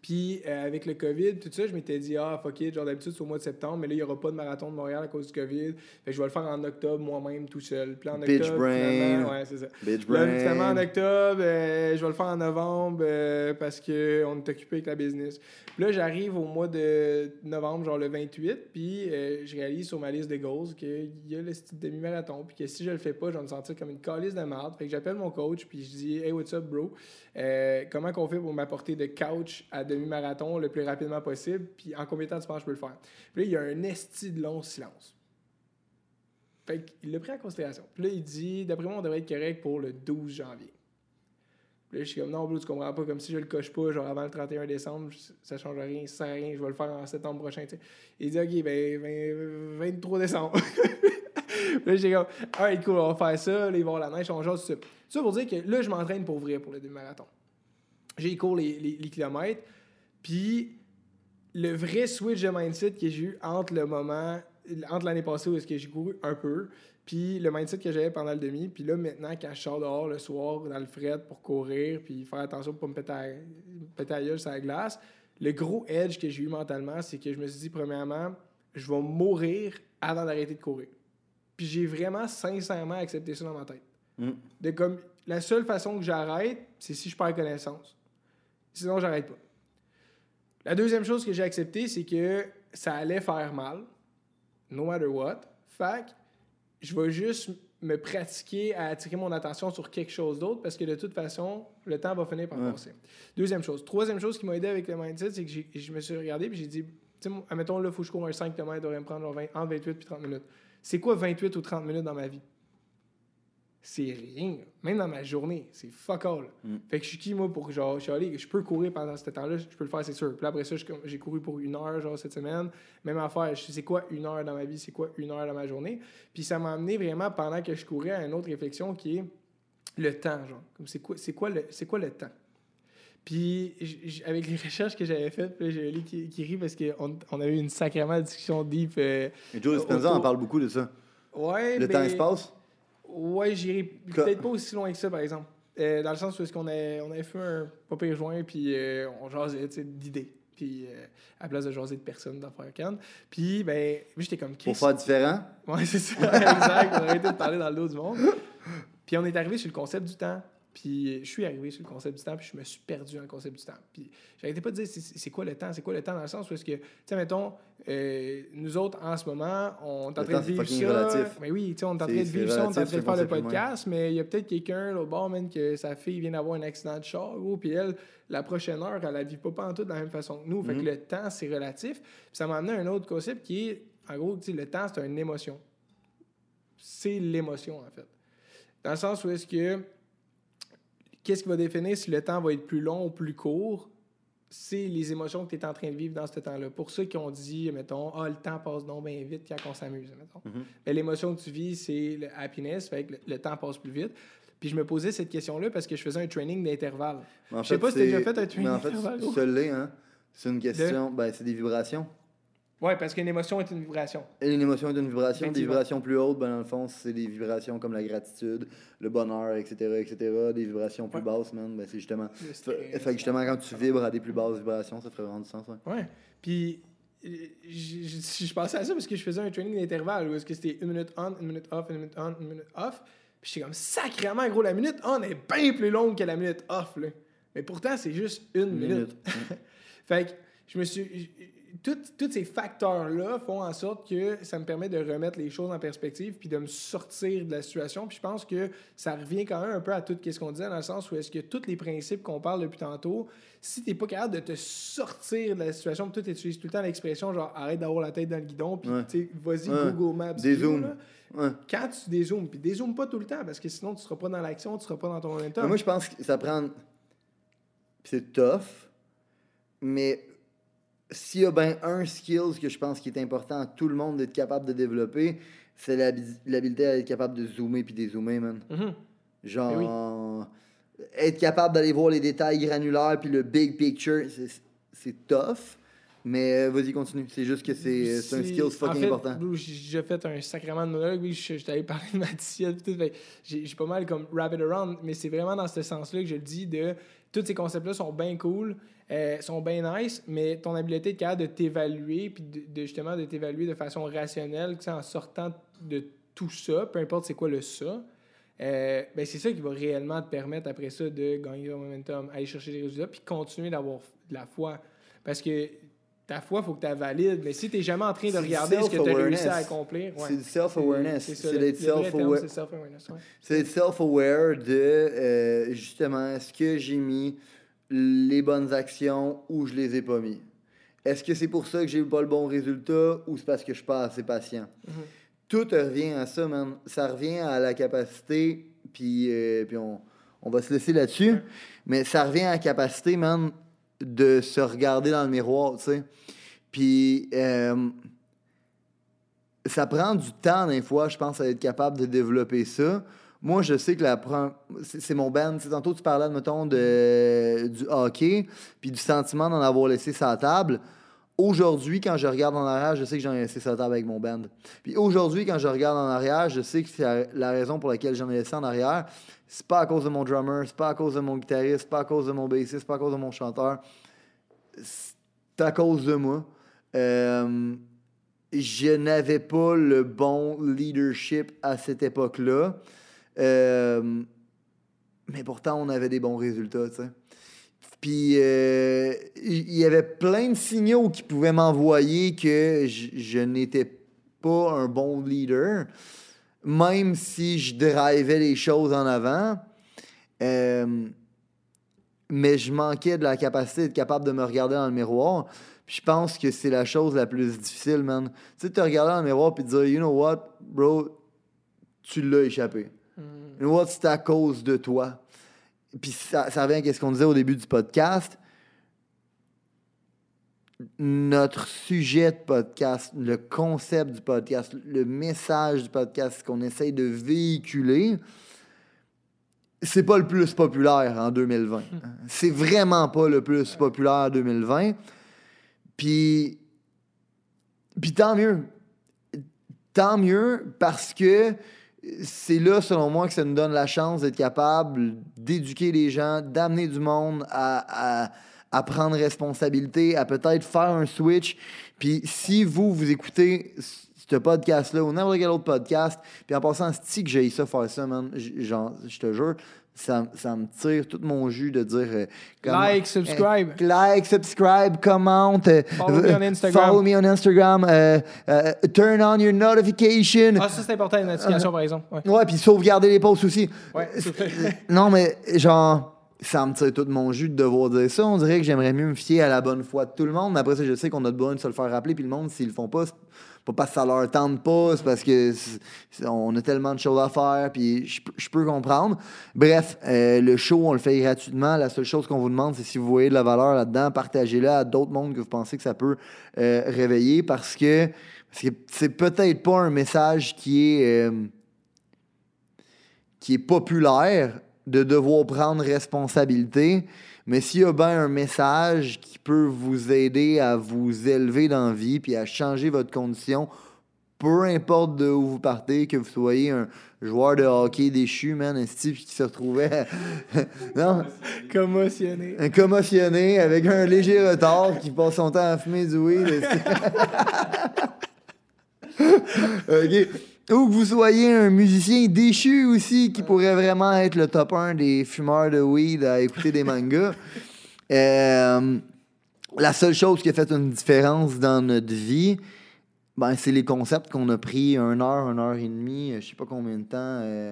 Puis euh, avec le COVID, tout ça, je m'étais dit, ah, fuck it, genre d'habitude, c'est au mois de septembre, mais là, il n'y aura pas de marathon de Montréal à cause du COVID. Fait que je vais le faire en octobre moi-même tout seul. Puis là, en Bitch octobre, brain. ouais, c'est ça. Bitch Là, finalement, en brain. octobre, euh, je vais le faire en novembre euh, parce qu'on est occupé avec la business. Puis là, j'arrive au mois de novembre, genre le 28, puis euh, je réalise sur ma liste de goals qu'il y a le style demi-marathon, puis que si je le fais pas, je vais me sentir comme une calice de merde. Fait que j'appelle mon coach, puis je dis Hey, what's up, bro? Comment qu'on fait pour m'apporter de couch à demi-marathon le plus rapidement possible, puis en combien de temps tu penses que je peux le faire? Puis là, il y a un esti de long silence. Fait qu'il l'a pris en considération. Puis là, il dit, d'après moi, on devrait être correct pour le 12 janvier. Puis là, je suis comme, non, bro, tu comprends pas, comme si je le coche pas, genre avant le 31 décembre, ça change rien, ça sert à rien, je vais le faire en septembre prochain, tu. Il dit, ok, ben, 20 23 décembre. Là, j'ai comme, alright, cool, on va faire ça, là, il va y avoir la neige, on jase, ça. Ça pour dire que là, je m'entraîne pour vrai pour le demi-marathon. J'ai cours les, les, les kilomètres, puis le vrai switch de mindset que j'ai eu entre le moment, entre l'année passée où est-ce que j'ai couru un peu, puis le mindset que j'avais pendant le demi, puis là maintenant quand je sors dehors le soir dans le fret pour courir, puis faire attention pour pas me péter à, péter gueule sur la glace, le gros edge que j'ai eu mentalement, c'est que je me suis dit premièrement, je vais mourir avant d'arrêter de courir. Puis j'ai vraiment sincèrement accepté ça dans ma tête. Mm. De comme la seule façon que j'arrête, c'est si je perds connaissance. Sinon, j'arrête pas. La deuxième chose que j'ai accepté, c'est que ça allait faire mal, no matter what. Fait que je vais juste me pratiquer à attirer mon attention sur quelque chose d'autre parce que de toute façon, le temps va finir par Ouais. passer. Deuxième chose. Troisième chose qui m'a aidé avec le mindset, c'est que je me suis regardé et j'ai dit, tu sais, admettons, là, il faut que je cours un 5 km, il devrait me prendre genre 20 entre 28 et 30 minutes. C'est quoi 28 ou 30 minutes dans ma vie? C'est rien. Même dans ma journée, c'est fuck all. Mm. Fait que je suis qui, moi, pour genre, je suis allé, je peux courir pendant ce temps-là, je peux le faire, c'est sûr. Puis après ça, j'ai couru pour une heure, genre, cette semaine. Même affaire, je sais c'est quoi une heure dans ma vie, c'est quoi une heure dans ma journée. Puis ça m'a amené vraiment, pendant que je courais, à une autre réflexion qui est le temps, genre. C'est quoi, quoi, le, quoi le temps? Puis, j- avec les recherches que j'avais faites, j'ai lu qui, qui rit parce qu'on on avait eu une sacrément discussion deep. euh, Et Joe autour- en parle beaucoup de ça. ouais, Le mais- temps-espace. Ouais, j'irai peut-être pas aussi loin que ça, par exemple. Euh, dans le sens où est-ce qu'on a, on avait fait un pas pire joint, puis euh, on jasait d'idées. Puis euh, à la place de jaser de personnes dans Cannes. Puis, ben, j'étais comme Chris. Pour faire différent? Ouais, c'est ça, exact. On a arrêté de parler dans le dos du monde. Puis on est arrivé sur le concept du temps. Puis je suis arrivé sur le concept du temps, puis je me suis perdu dans le concept du temps. Puis j'arrêtais pas de dire c'est quoi le temps, c'est quoi le temps dans le sens où est-ce que, tu sais, mettons, euh, nous autres en ce moment, on est en train de vivre ça. Mais oui, tu sais, on est en train de vivre ça, on est en train de faire le podcast, mais il y a peut-être quelqu'un au bord, même, que sa fille vient d'avoir un accident de char, gros, puis elle, la prochaine heure, elle la vit pas, pas en tout de la même façon que nous. Fait que Mhm. le temps, c'est relatif. Puis ça m'a amené à un autre concept qui est, en gros, tu sais, le temps, c'est une émotion. C'est l'émotion, en fait. Dans le sens où est-ce que qu'est-ce qui va définir si le temps va être plus long ou plus court? C'est les émotions que tu es en train de vivre dans ce temps-là. Pour ceux qui ont dit, mettons, ah, le temps passe donc bien vite quand on s'amuse, mettons. Mais l'émotion que tu vis, c'est le happiness, fait que le, le temps passe plus vite. Puis je me posais cette question-là parce que je faisais un training d'intervalle. Je sais pas si t'as déjà c'est- fait un training Mais en fait, d'intervalle, l'est, hein. C'est une question. Ben, c'est des vibrations. Ouais, parce qu'une émotion est une vibration. Et une émotion est une vibration. Des vibrations plus hautes, ben, dans le fond, c'est des vibrations comme la gratitude, le bonheur, etc., etc. Des vibrations plus Ouais. basses, man, ben, c'est justement... Fait que justement, quand tu vibres à des plus basses vibrations, ça ferait vraiment du sens, ouais. Ouais. Puis, euh, je, je- pensais à ça parce que je faisais un training d'intervalle où est-ce que c'était une minute on, une minute off, une minute on, une minute off. Puis j'étais comme sacrément gros, la minute on est bien plus longue que la minute off, là. Mais pourtant, c'est juste une, Une minute. minute. Fait que je me suis. Tous ces facteurs-là font en sorte que ça me permet de remettre les choses en perspective puis de me sortir de la situation. Puis je pense que ça revient quand même un peu à tout ce qu'on disait dans le sens où est-ce que tous les principes qu'on parle depuis tantôt, si t'es pas capable de te sortir de la situation, puis toi t'utilises tout le temps l'expression genre arrête d'avoir la tête dans le guidon, puis Ouais. tu vas-y Ouais. Google Maps. Dézoome. Ouais. Quand tu dézoomes, puis dézoome pas tout le temps parce que sinon tu seras pas dans l'action, tu seras pas dans ton momentum. Mais moi, je pense que ça prend. C'est tough, mais s'il y a bien un skill que je pense qui est important à tout le monde d'être capable de développer, c'est l'habi- l'habilité à être capable de zoomer puis dézoomer, man. Mhm. Genre, être capable d'aller voir les détails granulaires puis le big picture, c'est- tough. Mais euh, vas-y, continue. C'est juste que c'est c'est un skill fucking en fait, important. J'ai fait un sacrément de monologue. Oui, je, je t'avais parlé de ma J'ai pas mal comme wrap it around, mais c'est vraiment dans ce sens-là que je le dis de tous ces concepts-là sont bien cool, euh, sont bien nice, mais ton habileté de capable de t'évaluer, puis de, de justement de t'évaluer de façon rationnelle, en sortant de tout ça, peu importe c'est quoi le ça, euh, ben c'est ça qui va réellement te permettre après ça de gagner ton momentum, aller chercher des résultats, puis continuer d'avoir de la foi. Parce que ta foi, il faut que tu la valides, mais si tu n'es jamais en train de regarder ce que tu as réussi à accomplir, ouais. C'est du self-awareness. C'est d'être self-aware. C'est self-aware de euh, justement est-ce que j'ai mis les bonnes actions ou je les ai pas mis. Est-ce que c'est pour ça que j'ai eu pas le bon résultat ou c'est parce que je suis pas assez patient? Mhm. Tout revient à ça, man. Ça revient à la capacité, puis, euh, puis on, on va se laisser là-dessus, mais ça revient à la capacité, man, de se regarder dans le miroir, tu sais. Puis, euh, ça prend du temps, des fois, je pense, à être capable de développer ça. Moi, je sais que la c'est mon band. Tantôt, tu parlais, mettons, du hockey, puis du sentiment d'en avoir laissé sa table. Aujourd'hui, quand je regarde en arrière, je sais que j'en ai laissé sa table avec mon band. Puis aujourd'hui, quand je regarde en arrière, je sais que c'est la- la raison pour laquelle j'en ai laissé en arrière. C'est pas à cause de mon drummer, c'est pas à cause de mon guitariste, c'est pas à cause de mon bassiste, c'est pas à cause de mon chanteur. C'est à cause de moi. Euh, je n'avais pas le bon leadership à cette époque-là. Euh, mais pourtant, on avait des bons résultats, tu sais. Puis, euh, il y avait plein de signaux qui pouvaient m'envoyer que je, n'étais pas un bon leader, même si je drivais les choses en avant. Euh, mais je manquais de la capacité d'être capable de me regarder dans le miroir. Puis je pense que c'est la chose la plus difficile, man. Tu sais, te regarder dans le miroir puis te dire, you know what, bro, tu l'as échappé. What, c'est à cause de toi. Puis ça, ça revient à ce qu'on disait au début du podcast. Notre sujet de podcast, le concept du podcast, le message du podcast qu'on essaye de véhiculer, c'est pas le plus populaire en 2020. C'est vraiment pas le plus populaire en 2020. Puis, puis tant mieux. Tant mieux parce que c'est là, selon moi, que ça nous donne la chance d'être capable d'éduquer les gens, d'amener du monde à, à- prendre responsabilité, à peut-être faire un switch. Puis si vous, vous écoutez ce podcast-là ou n'importe quel autre podcast, puis en passant, c'est que j'ai ça faire ça, man. Genre, je te jure, ça, ça me tire tout mon jus de dire. euh, comment- Like, subscribe. Eh, like, subscribe, commente. euh, Follow me on euh, Instagram. Follow me on Instagram. euh, euh, turn on your notification. Ah, ça, c'est important, une notification, par exemple. Ouais, Ouais, puis sauvegarder les posts aussi. ouais. Non, mais genre, ça me tire tout mon jus de devoir dire ça. On dirait que j'aimerais mieux me fier à la bonne foi de tout le monde. Mais après ça, je sais qu'on a de se le faire rappeler. Puis le monde, s'ils le font pas, pas parce que ça leur tente pas, c'est parce que on a tellement de choses à faire. Puis je peux- comprendre. Bref, euh, le show, on le fait gratuitement. La seule chose qu'on vous demande, c'est si vous voyez de la valeur là-dedans, partagez-le à d'autres mondes que vous pensez que ça peut euh, réveiller parce que parce que c'est peut-être pas un message qui est. euh, qui est populaire de devoir prendre responsabilité, mais s'il y a bien un message qui peut vous aider à vous élever dans la vie puis à changer votre condition, peu importe de où vous partez, que vous soyez un joueur de hockey déchu, man, un type qui se retrouvait non, Commotionné. un commotionné avec un léger retard qui passe son temps à fumer du weed. OK. Ou que vous soyez un musicien déchu aussi qui pourrait vraiment être le top 1 des fumeurs de weed à écouter des mangas. Euh, la seule chose qui a fait une différence dans notre vie, ben, c'est les concepts qu'on a pris une heure, une heure et demie, euh, je sais pas combien de temps. euh,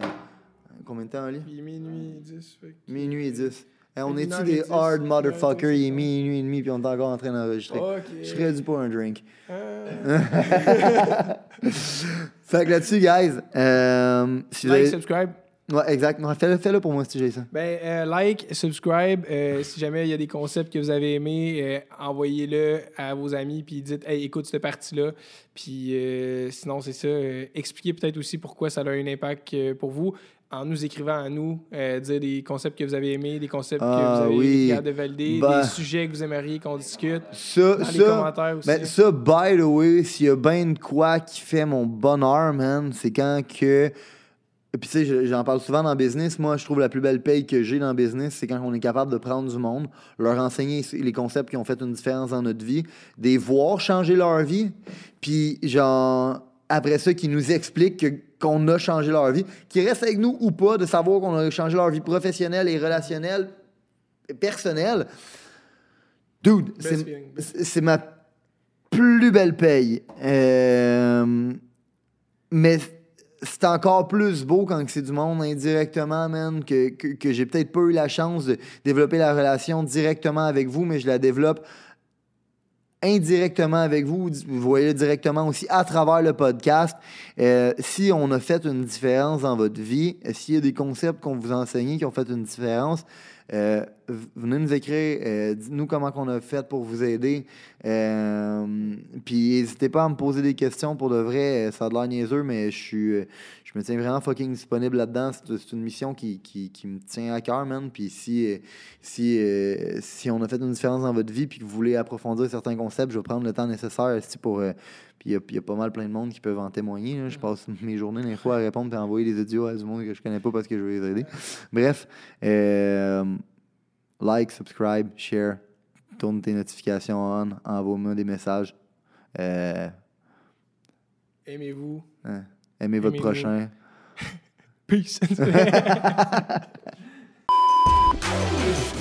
combien de temps, Ali? Il est minuit 10. Fait que- Minuit et 10. Hey, on est-tu des hard motherfuckers? Il est minuit et demi, puis on est encore en train d'enregistrer. Ok. Je serais dû pour un drink. Ah. Fait que là-dessus, guys, euh, si like, avez- subscribe. Ouais, exact. Fais-le fais-le pour moi si j'ai ça. Ben, euh, like, subscribe. euh, si jamais il y a des concepts que vous avez aimés, euh, envoyez-le à vos amis, puis dites, hey, écoute cette partie-là. Puis euh, sinon, c'est ça. euh, expliquez peut-être aussi pourquoi ça a un impact euh, pour vous en nous écrivant à nous, euh, dire des concepts que vous avez aimés, des concepts Ah, que vous avez oui. de valider, Ben. des sujets que vous aimeriez qu'on discute. Ça, Dans les ça, commentaires aussi. ben, ça, by the way, s'il y a bien de quoi qui fait mon bonheur, man, c'est quand que. Puis, tu sais, je- j'en parle souvent dans le business. Moi, je trouve la plus belle paye que j'ai dans le business, c'est quand on est capable de prendre du monde, leur enseigner les concepts qui ont fait une différence dans notre vie, des voir changer leur vie, puis, genre, après ça, qui nous expliquent que- qu'on a changé leur vie, qui restent avec nous ou pas, de savoir qu'on a changé leur vie professionnelle et relationnelle, et personnelle. Dude, c'est ma plus belle paye. Euh, mais c'est encore plus beau quand c'est du monde indirectement, man, que, que, que j'ai peut-être pas eu la chance de développer la relation directement avec vous, mais je la développe indirectement avec vous. Vous voyez directement aussi à travers le podcast. Euh, si on a fait une différence dans votre vie, s'il y a des concepts qu'on vous a enseignés qui ont fait une différence, euh, venez nous écrire, euh, dites-nous comment qu'on a fait pour vous aider. Euh, puis n'hésitez pas à me poser des questions pour de vrai. Ça a de l'air niaiseux, mais je me tiens vraiment fucking disponible là-dedans. C'est une mission qui, qui, me tient à cœur, man. Puis si, si, si on a fait une différence dans votre vie puis que vous voulez approfondir certains concepts, je vais prendre le temps nécessaire ici pour. Puis il y a- y, pas mal plein de monde qui peuvent en témoigner. là. Je passe mes journées des fois à répondre et à envoyer des audios à du monde que je connais pas parce que je veux les aider. Bref, euh, like, subscribe, share, tourne tes notifications on, envoie-moi des messages. Euh, Aimez-vous. hein, aimez votre prochain. Peace.